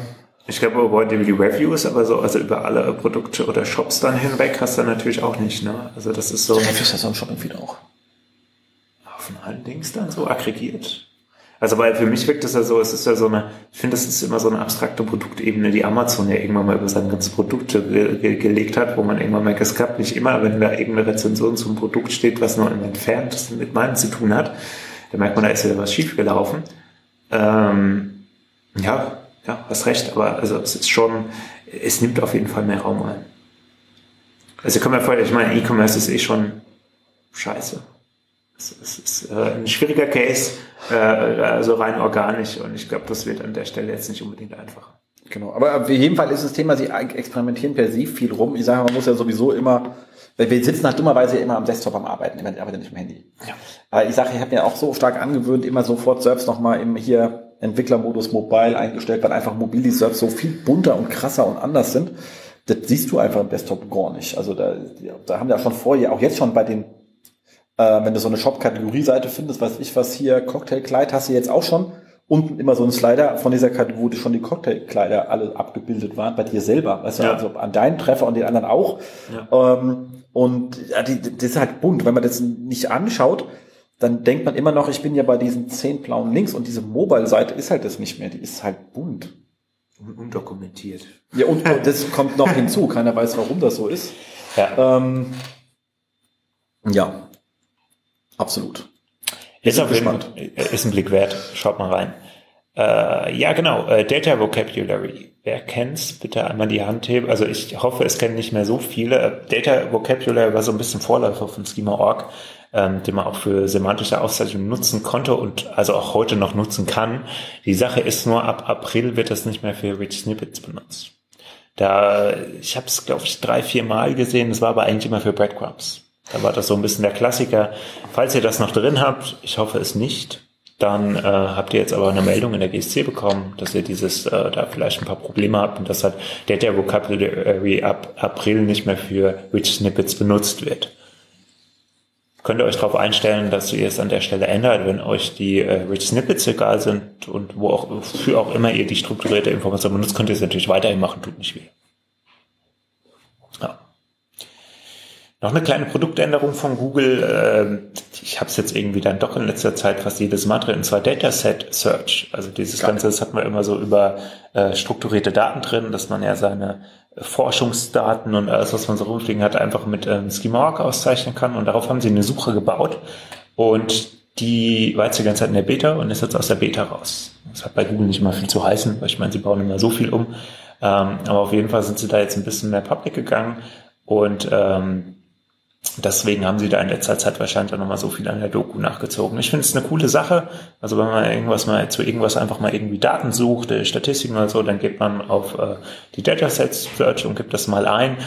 Ich glaube, über die Reviews, aber so, also über alle Produkte oder Shops dann hinweg hast du natürlich auch nicht, ne? Also das ist so. Reviews ist ja so ein Shopping-Feed auch. Von allen Dings dann so aggregiert. Also weil für mich wirkt es ja so, es ist ja so eine, ich finde, das ist immer so eine abstrakte Produktebene, die Amazon ja irgendwann mal über sein ganzes Produkt ge ge gelegt hat, wo man irgendwann merkt, es klappt nicht immer, wenn da irgendeine Rezension zum Produkt steht, was nur im Entfernt mit meinem zu tun hat, da merkt man, da ist wieder was schiefgelaufen. Ähm, ja, ja, hast recht, aber also es ist schon, es nimmt auf jeden Fall mehr Raum ein. Also kann mir vorstellen, ich meine, E-Commerce ist eh schon scheiße. Es, ist äh, ein schwieriger Case, äh, also rein organisch und ich glaube, das wird an der Stelle jetzt nicht unbedingt einfacher. Genau, aber auf jeden Fall ist das Thema, sie experimentieren per se viel rum. Ich sage, man muss ja sowieso immer, weil wir sitzen halt dummerweise immer am Desktop am Arbeiten, ich arbeite nicht am Handy. Ja. Aber ich sage, ich habe mir auch so stark angewöhnt, immer sofort selbst nochmal im hier Entwicklermodus Mobile eingestellt, weil einfach mobile Surfs so viel bunter und krasser und anders sind. Das siehst du einfach im Desktop gar nicht. Also da, da haben wir ja schon vorher, auch jetzt schon bei den, äh, wenn du so eine Shop-Kategorie-Seite findest, weiß ich was hier, Cocktailkleid hast du jetzt auch schon unten immer so ein Slider von dieser Kategorie, wo schon die Cocktailkleider alle abgebildet waren, bei dir selber. Weißt du, ja. also an deinen Treffer und den anderen auch. Ja. Ähm, und ja, die, das ist halt bunt. Wenn man das nicht anschaut, dann denkt man immer noch, ich bin ja bei diesen zehn blauen Links und diese Mobile-Seite ist halt das nicht mehr. Die ist halt bunt. Und undokumentiert. Ja, und das kommt noch hinzu. Keiner weiß, warum das so ist. Ja. Ähm, ja. Absolut. Ist, auf jeden, ist ein Blick wert. Schaut mal rein. Äh, ja, genau. Äh, Data Vocabulary. Wer kennt's? Bitte einmal die Hand heben. Also ich hoffe, es kennen nicht mehr so viele. Äh, Data Vocabulary war so ein bisschen Vorläufer von Schema.org, ähm, den man auch für semantische Auszeichnungen nutzen konnte und also auch heute noch nutzen kann. Die Sache ist nur, ab April wird das nicht mehr für Rich Snippets benutzt. Da, ich habe es, glaube ich, drei, vier Mal gesehen. Das war aber eigentlich immer für Breadcrumbs. Da war das so ein bisschen der Klassiker. Falls ihr das noch drin habt, ich hoffe es nicht, dann äh, habt ihr jetzt aber eine Meldung in der GSC bekommen, dass ihr dieses äh, da vielleicht ein paar Probleme habt und dass halt Data Vocabulary ab April nicht mehr für Rich Snippets benutzt wird. Könnt ihr euch darauf einstellen, dass ihr es an der Stelle ändert, wenn euch die äh, Rich Snippets egal sind und wo auch für auch immer ihr die strukturierte Information benutzt, könnt ihr es natürlich weiterhin machen, tut nicht weh. Noch eine kleine Produktänderung von Google. Ähm, ich habe es jetzt irgendwie dann doch in letzter Zeit fast jedes Mal drin, und zwar Dataset Search. Also dieses Geil. Ganze, das hat man immer so über äh, strukturierte Daten drin, dass man ja seine Forschungsdaten und alles, was man so rumfliegen hat, einfach mit ähm, Schema auszeichnen kann. Und darauf haben sie eine Suche gebaut. Und die war jetzt die ganze Zeit in der Beta und ist jetzt aus der Beta raus. Das hat bei Google nicht mal viel zu heißen, weil ich meine, sie bauen immer so viel um. Ähm, aber auf jeden Fall sind sie da jetzt ein bisschen mehr public gegangen und ähm, Deswegen haben sie da in letzter Zeit wahrscheinlich auch nochmal so viel an der Doku nachgezogen. Ich finde es eine coole Sache. Also wenn man irgendwas mal zu irgendwas einfach mal irgendwie Daten sucht, äh, Statistiken oder so, dann geht man auf äh, die Datasets Search und gibt das mal ein.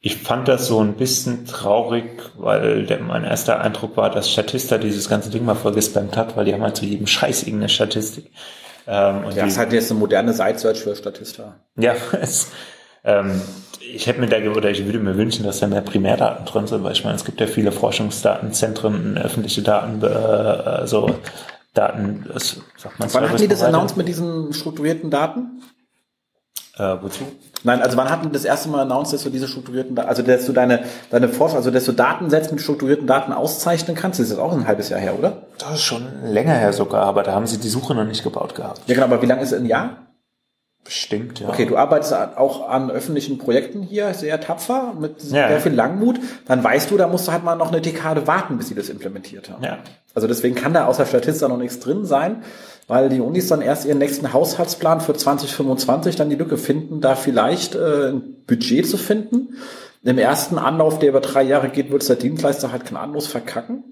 Ich fand das so ein bisschen traurig, weil der, mein erster Eindruck war, dass Statista dieses ganze Ding mal voll gespammt hat, weil die haben halt zu jedem Scheiß irgendeine Statistik. Ähm, und ja, die, ist halt jetzt eine moderne Site-Search für Statista. Ja, es, ähm, ich hätte mir da, oder ich würde mir wünschen, dass da mehr Primärdaten drin sind, weil ich meine, es gibt ja viele Forschungsdatenzentren, öffentliche Daten, äh, so Daten, das sagt man Wann hatten die das announced mit diesen strukturierten Daten? Äh, wozu? Nein, also wann hatten die das erste Mal announced, dass du diese strukturierten Daten, also dass du deine, deine Forschung, also dass du Datensätze mit strukturierten Daten auszeichnen kannst, das ist jetzt auch ein halbes Jahr her, oder? Das ist schon länger her sogar, aber da haben sie die Suche noch nicht gebaut gehabt. Ja genau, aber wie lange ist es ein Jahr? Bestimmt, ja. Okay, du arbeitest auch an öffentlichen Projekten hier sehr tapfer, mit ja, sehr viel Langmut. Dann weißt du, da musst du halt mal noch eine Dekade warten, bis sie das implementiert haben. Ja. Also deswegen kann da außer Statista noch nichts drin sein, weil die Unis dann erst ihren nächsten Haushaltsplan für 2025 dann die Lücke finden, da vielleicht äh, ein Budget zu finden. Im ersten Anlauf, der über drei Jahre geht, wird es der Dienstleister halt gnadenlos verkacken.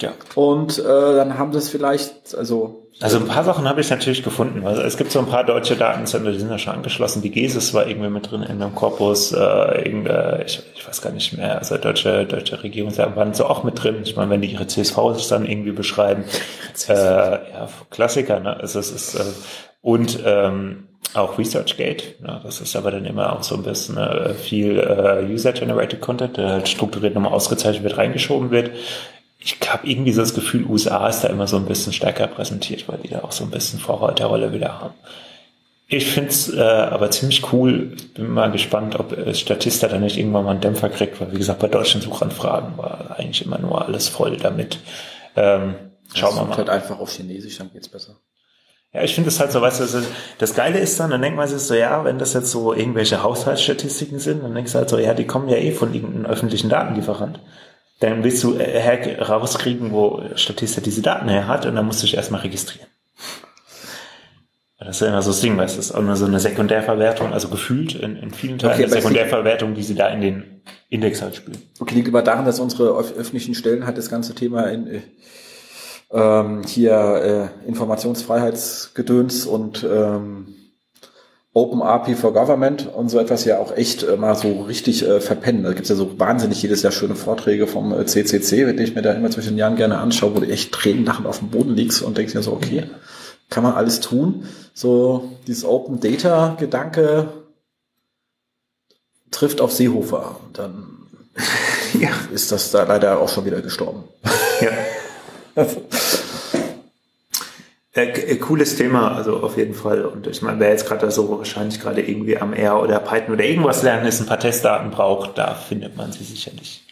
Ja. Und äh, dann haben sie es vielleicht, also also ein paar Sachen habe ich natürlich gefunden. Also es gibt so ein paar deutsche Datenzentren, die sind ja schon angeschlossen. Die GESIS war irgendwie mit drin in einem Korpus, äh, ich, ich weiß gar nicht mehr, also deutsche, deutsche Regierung waren so auch mit drin. Ich meine, wenn die ihre CSVs dann irgendwie beschreiben, äh, ja, Klassiker, ne? Also es ist, äh, und ähm, auch ResearchGate, ne? das ist aber dann immer auch so ein bisschen äh, viel äh, User-Generated Content, der halt strukturiert nochmal ausgezeichnet wird, reingeschoben wird ich habe irgendwie so das Gefühl, USA ist da immer so ein bisschen stärker präsentiert, weil die da auch so ein bisschen Vorreiterrolle wieder haben. Ich finde es äh, aber ziemlich cool. Ich bin mal gespannt, ob äh, Statista da nicht irgendwann mal einen Dämpfer kriegt, weil wie gesagt, bei deutschen Suchanfragen war eigentlich immer nur alles voll damit. Ähm, schauen wir mal. halt einfach auf Chinesisch, dann geht's besser. Ja, ich finde es halt so, weißt du, das Geile ist dann, dann denkt man sich so, ja, wenn das jetzt so irgendwelche Haushaltsstatistiken sind, dann denkst du halt so, ja, die kommen ja eh von irgendeinem öffentlichen Datenlieferant dann willst du äh, her rauskriegen, wo Statista diese Daten her hat und dann musst du dich erstmal registrieren. Das ist ja immer so das Ding, weißt du, das ist auch nur so eine Sekundärverwertung, also gefühlt in, in vielen Teilen okay, Sekundärverwertung, die sie da in den Index halt spielen. Okay, liegt aber daran, dass unsere öffentlichen Stellen halt das ganze Thema in, äh, ähm, hier äh, Informationsfreiheitsgedöns und ähm, Open API for Government und so etwas ja auch echt äh, mal so richtig äh, verpennen. Da gibt's ja so wahnsinnig jedes Jahr schöne Vorträge vom äh, CCC, die ich mir da immer zwischen den Jahren gerne anschaue, wo du echt Tränen lachend auf dem Boden liegst und denkst dir so, okay, kann man alles tun. So dieses Open Data Gedanke trifft auf Seehofer und dann ja. ist das da leider auch schon wieder gestorben. Ja. Äh, äh, cooles Thema, also auf jeden Fall. Und ich meine, wer jetzt gerade so wahrscheinlich gerade irgendwie am R oder Python oder irgendwas lernen ist, ein paar Testdaten braucht, da findet man sie sicherlich.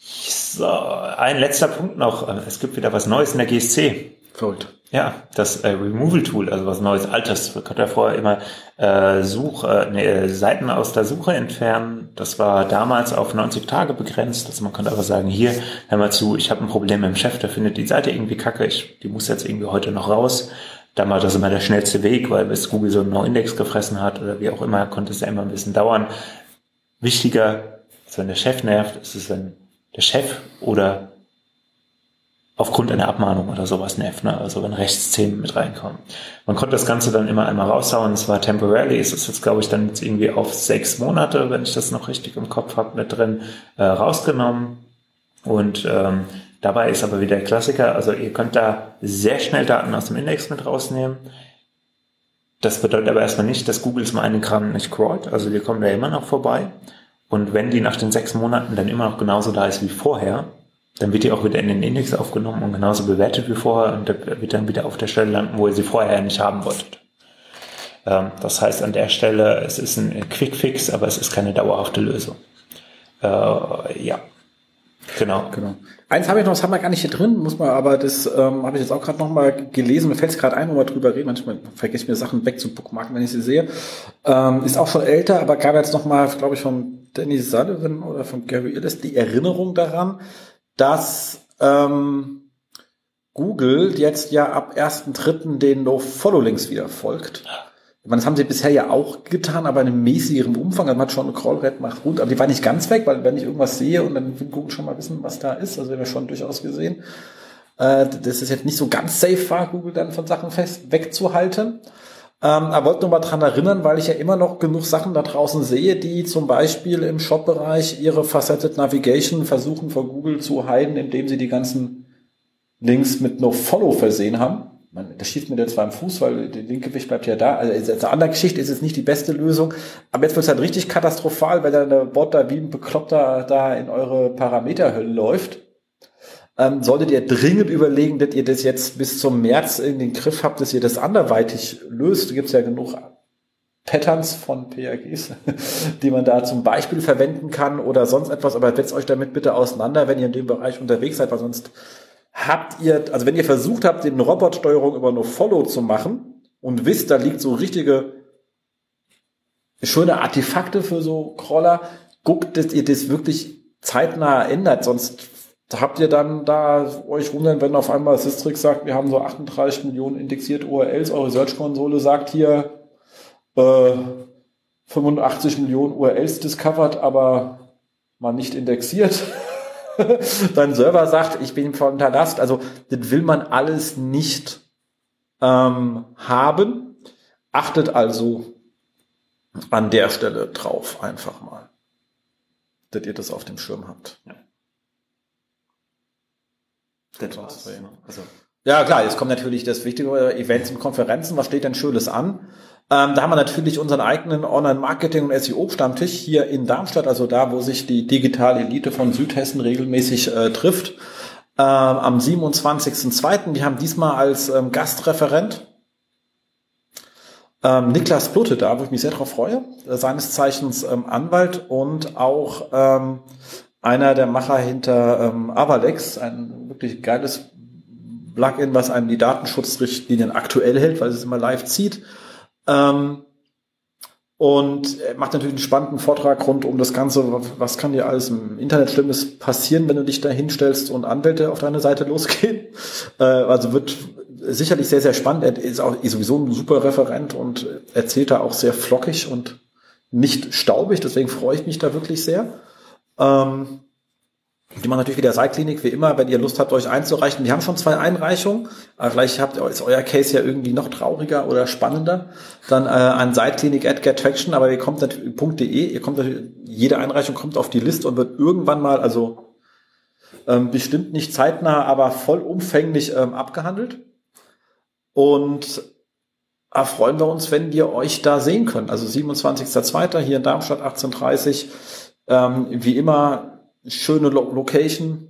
So, ein letzter Punkt noch. Es gibt wieder was Neues in der GSC. Verrückt. Ja, das äh, Removal Tool, also was Neues, Altes. Man konnte ja vorher immer äh, Such, äh, nee, Seiten aus der Suche entfernen. Das war damals auf 90 Tage begrenzt. Also man konnte aber sagen, hier, hör mal zu, ich habe ein Problem mit dem Chef, der findet die Seite irgendwie kacke, ich, die muss jetzt irgendwie heute noch raus. Dann war das immer der schnellste Weg, weil bis Google so einen No-Index gefressen hat oder wie auch immer, konnte es ja immer ein bisschen dauern. Wichtiger, als wenn der Chef nervt, ist es, wenn der Chef oder aufgrund einer Abmahnung oder sowas nervt, ne? also wenn Rechtsthemen mit reinkommen. Man konnte das Ganze dann immer einmal raushauen, es war temporarily, es ist jetzt glaube ich dann jetzt irgendwie auf sechs Monate, wenn ich das noch richtig im Kopf habe, mit drin, äh, rausgenommen. Und ähm, dabei ist aber wieder der Klassiker, also ihr könnt da sehr schnell Daten aus dem Index mit rausnehmen, das bedeutet aber erstmal nicht, dass Google zum einen Kram nicht crawlt, also wir kommen da immer noch vorbei. Und wenn die nach den sechs Monaten dann immer noch genauso da ist wie vorher, dann wird die auch wieder in den Index aufgenommen und genauso bewertet wie vorher und wird dann wieder auf der Stelle landen, wo ihr sie vorher nicht haben wolltet. Ähm, das heißt an der Stelle, es ist ein Quick Fix, aber es ist keine dauerhafte Lösung. Äh, ja, genau. genau. Eins habe ich noch, das haben wir gar nicht hier drin, muss man, aber das ähm, habe ich jetzt auch gerade noch mal gelesen. Mir fällt es gerade ein, wo wir drüber reden. Manchmal vergesse ich mir Sachen weg zu bookmarken, wenn ich sie sehe. Ähm, ist auch schon älter, aber gab jetzt noch mal, glaube ich, von Danny Sullivan oder von Gary Illis die Erinnerung daran, dass ähm, Google jetzt ja ab 1.3. den No-Follow-Links wieder folgt. Ich meine, das haben sie bisher ja auch getan, aber in einem mäßigeren Umfang. Also man hat schon eine Crawl-Rate macht gut, aber die war nicht ganz weg, weil wenn ich irgendwas sehe und dann will Google schon mal wissen, was da ist, also haben wir schon durchaus gesehen, äh, dass es jetzt nicht so ganz safe war, Google dann von Sachen fest wegzuhalten. Ähm, aber wollte nur mal dran erinnern, weil ich ja immer noch genug Sachen da draußen sehe, die zum Beispiel im Shop-Bereich ihre Faceted Navigation versuchen vor Google zu heiden, indem sie die ganzen Links mit No-Follow versehen haben. Man, das schießt mir jetzt zwar im Fuß, weil der Linkgewicht bleibt ja da. Also eine andere Geschichte ist jetzt nicht die beste Lösung. Aber jetzt wird es halt richtig katastrophal, weil dann der Bot da wie ein Bekloppter da in eure Parameterhölle läuft ähm, solltet ihr dringend überlegen, dass ihr das jetzt bis zum März in den Griff habt, dass ihr das anderweitig löst. Da gibt es ja genug Patterns von PAGs, die man da zum Beispiel verwenden kann oder sonst etwas, aber setzt euch damit bitte auseinander, wenn ihr in dem Bereich unterwegs seid, weil sonst habt ihr, also wenn ihr versucht habt, den Robotsteuerung über nur Follow zu machen und wisst, da liegt so richtige schöne Artefakte für so Crawler, guckt, dass ihr das wirklich zeitnah ändert, sonst habt ihr dann da euch wundern, wenn auf einmal Systrix sagt, wir haben so 38 Millionen indexierte URLs, eure Search-Konsole sagt hier äh, 85 Millionen URLs discovered, aber man nicht indexiert. Dein Server sagt, ich bin von der Last. Also das will man alles nicht ähm, haben. Achtet also an der Stelle drauf einfach mal, dass ihr das auf dem Schirm habt. Ja. Das war's. Also. Ja, klar, jetzt kommt natürlich das wichtige Events und Konferenzen. Was steht denn Schönes an? Ähm, da haben wir natürlich unseren eigenen Online-Marketing- und SEO-Stammtisch hier in Darmstadt, also da, wo sich die digitale Elite von Südhessen regelmäßig äh, trifft. Ähm, am 27.02. Wir haben diesmal als ähm, Gastreferent ähm, Niklas Blutte da, wo ich mich sehr drauf freue, äh, seines Zeichens ähm, Anwalt und auch ähm, einer der Macher hinter ähm, Avalex, ein wirklich geiles Plugin, was einem die Datenschutzrichtlinien aktuell hält, weil es immer live zieht. Ähm, und macht natürlich einen spannenden Vortrag rund um das Ganze, was kann dir alles im Internet Schlimmes passieren, wenn du dich da hinstellst und Anwälte auf deine Seite losgehen. Äh, also wird sicherlich sehr, sehr spannend. Er ist auch sowieso ein super Referent und erzählt da auch sehr flockig und nicht staubig, deswegen freue ich mich da wirklich sehr. Ähm, Die machen natürlich wieder Seilklinik, wie immer, wenn ihr Lust habt, euch einzureichen. Wir haben schon zwei Einreichungen. Aber vielleicht habt ist euer Case ja irgendwie noch trauriger oder spannender. Dann äh, an Seilklinik at GetTraction, aber ihr kommt natürlich, .de, ihr kommt natürlich, jede Einreichung kommt auf die Liste und wird irgendwann mal, also ähm, bestimmt nicht zeitnah, aber vollumfänglich ähm, abgehandelt. Und da freuen wir uns, wenn wir euch da sehen können. Also 27.02. hier in Darmstadt 18.30 ähm, wie immer schöne Lo Location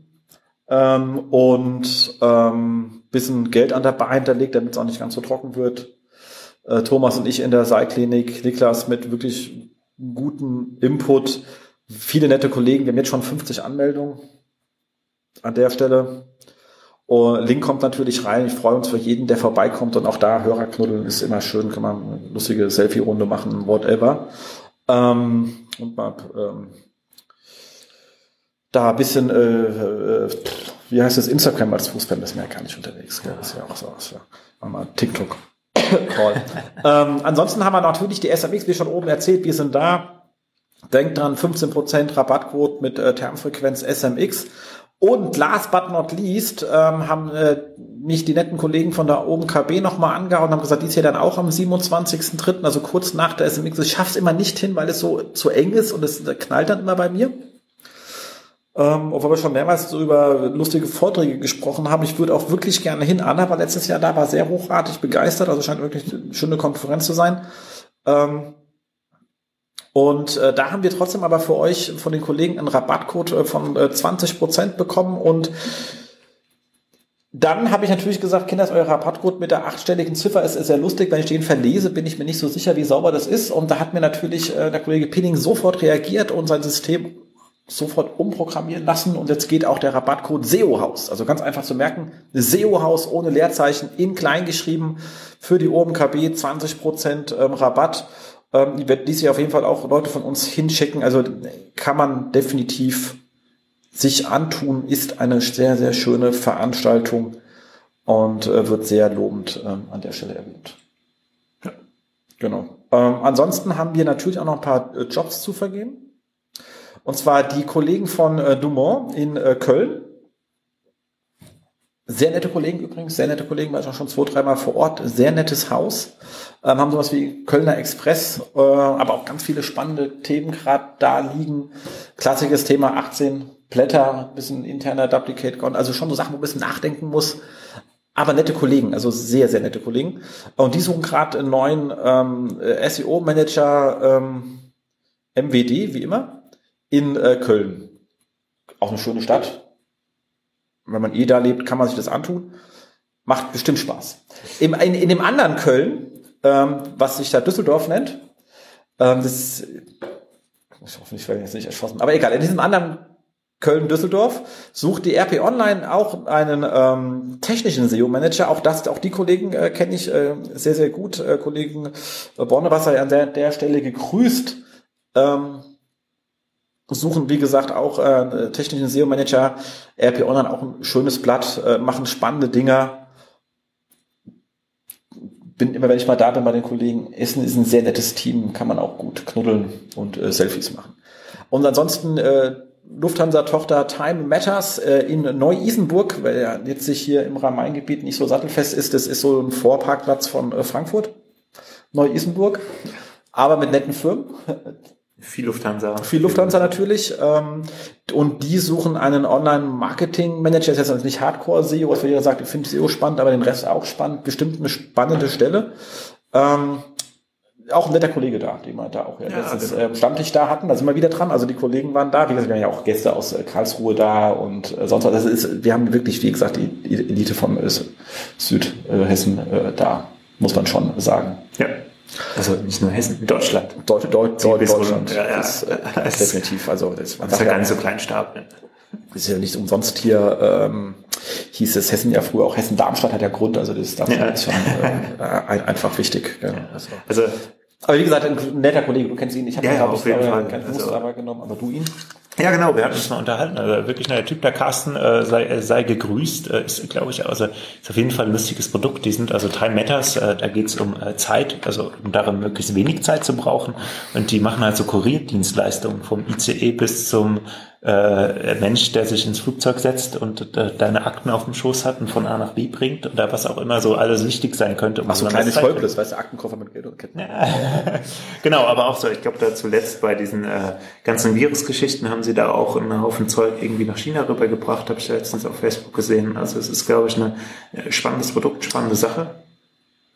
ähm, und ähm, bisschen Geld an der Bar hinterlegt, damit es auch nicht ganz so trocken wird. Äh, Thomas und ich in der Seilklinik, Niklas mit wirklich guten Input, viele nette Kollegen. Wir haben jetzt schon 50 Anmeldungen an der Stelle. Und Link kommt natürlich rein. Ich freue uns für jeden, der vorbeikommt. Und auch da Hörerknuddeln ist immer schön. Kann man eine lustige Selfie-Runde machen, whatever. Ähm, und mal ähm, da ein bisschen, äh, äh, wie heißt das, Instagram als Fußball ist mir ja gar nicht unterwegs. Gell? Das ist ja auch so. Ist ja mal TikTok. Call. ähm, ansonsten haben wir natürlich die SMX, wie schon oben erzählt, wir sind da. Denkt dran, 15% Rabattquote mit äh, Termfrequenz SMX. Und last but not least ähm, haben äh, mich die netten Kollegen von der OMKB nochmal angehauen und haben gesagt, dies hier dann auch am 27.03., also kurz nach der SMX. Ich schaff's immer nicht hin, weil es so zu eng ist und es knallt dann immer bei mir. Ähm, obwohl wir schon mehrmals so über lustige Vorträge gesprochen haben. Ich würde auch wirklich gerne hin. Anna war letztes Jahr da, war sehr hochartig begeistert, also scheint wirklich eine schöne Konferenz zu sein. Ähm, und äh, da haben wir trotzdem aber für euch von den Kollegen einen Rabattcode äh, von äh, 20 Prozent bekommen und dann habe ich natürlich gesagt, Kinder, euer Rabattcode mit der achtstelligen Ziffer ist, ist sehr lustig. Wenn ich den verlese, bin ich mir nicht so sicher, wie sauber das ist. Und da hat mir natürlich äh, der Kollege Pinning sofort reagiert und sein System sofort umprogrammieren lassen und jetzt geht auch der Rabattcode SEO-Haus. Also ganz einfach zu merken, SEO-Haus ohne Leerzeichen in klein geschrieben für die OMKB 20% ähm, Rabatt. Ähm, die wird dies hier auf jeden Fall auch Leute von uns hinschicken. Also kann man definitiv sich antun, ist eine sehr, sehr schöne Veranstaltung und äh, wird sehr lobend ähm, an der Stelle erwähnt. Ja. Genau. Ähm, ansonsten haben wir natürlich auch noch ein paar äh, Jobs zu vergeben. Und zwar die Kollegen von äh, Dumont in Köln. Sehr nette Kollegen übrigens, sehr nette Kollegen, war ich auch schon zwei, dreimal vor Ort. Sehr nettes Haus. Ähm, haben sowas wie Kölner Express, äh, aber auch ganz viele spannende Themen gerade da liegen. Klassisches Thema 18 Blätter, bisschen interner Duplicate Gone, also schon so Sachen, wo man ein bisschen nachdenken muss. Aber nette Kollegen, also sehr, sehr nette Kollegen. Und die suchen gerade einen neuen ähm, SEO-Manager, ähm, MWD, wie immer in äh, Köln. Auch eine schöne Stadt. Wenn man eh da lebt, kann man sich das antun. Macht bestimmt Spaß. Im, in, in dem anderen Köln, ähm, was sich da Düsseldorf nennt, ähm, das, ich hoffe, ich werde jetzt nicht erschossen, aber egal, in diesem anderen Köln-Düsseldorf sucht die RP Online auch einen ähm, technischen SEO-Manager. Auch das, auch die Kollegen äh, kenne ich äh, sehr, sehr gut. Äh, Kollegen äh, Bornewasser an der, der Stelle gegrüßt. Ähm, suchen, wie gesagt, auch äh, technischen SEO-Manager, RP Online auch ein schönes Blatt, äh, machen spannende Dinger. Bin immer, wenn ich mal da bin bei den Kollegen, Essen ist ein sehr nettes Team, kann man auch gut knuddeln und äh, Selfies machen. Und ansonsten äh, Lufthansa-Tochter Time Matters äh, in Neu-Isenburg, weil ja jetzt sich hier im Rhein-Main-Gebiet nicht so sattelfest ist. Das ist so ein Vorparkplatz von äh, Frankfurt, Neu-Isenburg, aber mit netten Firmen. Viel Lufthansa. Viel Lufthansa natürlich. Ähm, und die suchen einen Online-Marketing-Manager. Das ist jetzt nicht Hardcore-SEO, was jeder sagt, ich finde SEO spannend, aber den Rest auch spannend. Bestimmt eine spannende Stelle. Ähm, auch ein netter Kollege da, den wir da auch ja, letztens genau. ähm, Stammtisch da hatten. Da sind wir wieder dran. Also die Kollegen waren da. Wie gesagt, wir haben ja auch Gäste aus äh, Karlsruhe da und äh, sonst was. Das ist, wir haben wirklich, wie gesagt, die Elite von äh, Südhessen äh, da, muss man schon sagen. Ja. Also nicht nur Hessen, Deutschland. Deutsch, Deutsch, Deutsch, Deutschland. Ja, ja. Ist, äh, definitiv. Also das, man das ist ja gar nicht so klein Stapel. Ist ja nicht umsonst hier, ähm, hieß es Hessen ja früher auch Hessen-Darmstadt hat ja Grund, also das ist, das ja. ist schon äh, einfach wichtig. Ja. Also, also, aber wie gesagt, ein netter Kollege, du kennst ihn, ich habe ja, ja, auf jeden Fall. keinen Fuß also, genommen, aber du ihn. Ja, genau, wir hatten uns mal unterhalten. Also wirklich, der Typ, der Carsten, äh, sei, äh, sei gegrüßt, äh, ist, glaube ich, also ist auf jeden Fall ein lustiges Produkt. Die sind also Time Matters, äh, da geht es um äh, Zeit, also um darum, möglichst wenig Zeit zu brauchen. Und die machen halt so Kurierdienstleistungen vom ICE bis zum äh, Mensch, der sich ins Flugzeug setzt und äh, deine Akten auf dem Schoß hat und von A nach B bringt oder was auch immer so alles wichtig sein könnte. Um Ach so ein kleines Volkes, weißt du, Aktenkoffer mit Geld und Ketten. Ja. genau, aber auch so, ich glaube da zuletzt bei diesen äh, ganzen Virusgeschichten haben sie da auch einen Haufen Zeug irgendwie nach China rübergebracht, habe ich letztens auf Facebook gesehen. Also es ist, glaube ich, ein äh, spannendes Produkt, spannende Sache.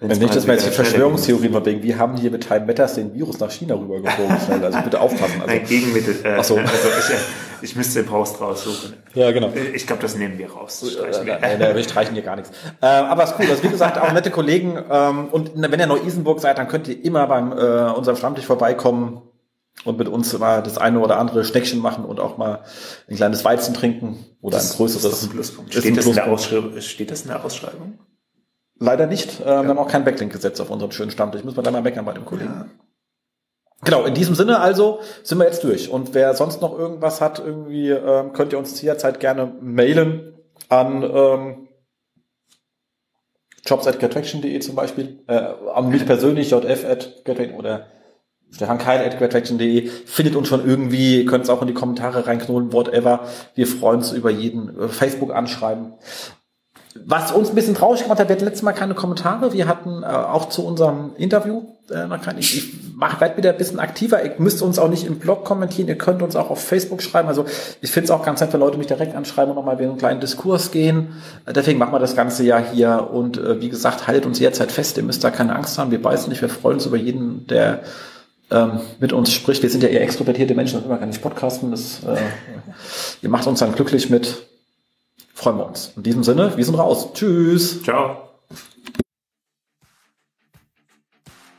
Wenn nicht, dass man jetzt die Verschwörungstheorien verbringen, wie haben die hier mit Time Matters den Virus nach China rübergeflogen? Also bitte aufpassen. Also. Ein Gegenmittel. Äh, Ach so. also ich, äh, ich müsste den Post raussuchen. Ja, genau. Ich glaube, das nehmen wir raus. Streichen wir. Nein, nein, wir streichen hier gar nichts. Äh, aber ist cool. Also wie gesagt, auch nette Kollegen. Ähm, und wenn ihr Neu-Isenburg seid, dann könnt ihr immer beim äh, unserem Stammtisch vorbeikommen und mit uns mal das eine oder andere Schneckchen machen und auch mal ein kleines Weizen trinken oder ein größeres. Das ist ein Pluspunkt. Steht, das in der Ausschreibung? Steht das in der Ausschreibung? Leider nicht. Äh, ja. Wir haben auch keinen Backlink gesetzt auf unserem schönen Stammtisch. Müssen wir da mal meckern bei dem Kollegen. Ja. Genau, in diesem Sinne also sind wir jetzt durch. Und wer sonst noch irgendwas hat, irgendwie ähm, könnt ihr uns jederzeit gerne mailen an ähm, jobs.gettraction.de zum Beispiel, äh, an mich persönlich, jf.gettraction oder Stefan Keil at gettraction.de findet uns schon irgendwie, könnt es auch in die Kommentare reinknollen, whatever. Wir freuen uns über jeden äh, Facebook anschreiben. Was uns ein bisschen traurig gemacht hat, wir hatten letztes Mal keine Kommentare. Wir hatten äh, auch zu unserem Interview äh, noch keine. Ich mach, werd wieder ein bisschen aktiver. Ihr müsst uns auch nicht im Blog kommentieren. Ihr könnt uns auch auf Facebook schreiben. Also ich finde es auch ganz nett, wenn Leute mich direkt anschreiben und nochmal wieder einen kleinen Diskurs gehen. Äh, deswegen machen wir das Ganze ja hier. Und äh, wie gesagt, haltet uns jederzeit fest. Ihr müsst da keine Angst haben. Wir beißen nicht. Wir freuen uns über jeden, der ähm, mit uns spricht. Wir sind ja eher extrovertierte Menschen und immer gar nicht podcasten. Das, äh, ihr macht uns dann glücklich mit freuen wir uns. In diesem Sinne, wir sind raus. Tschüss. Ciao.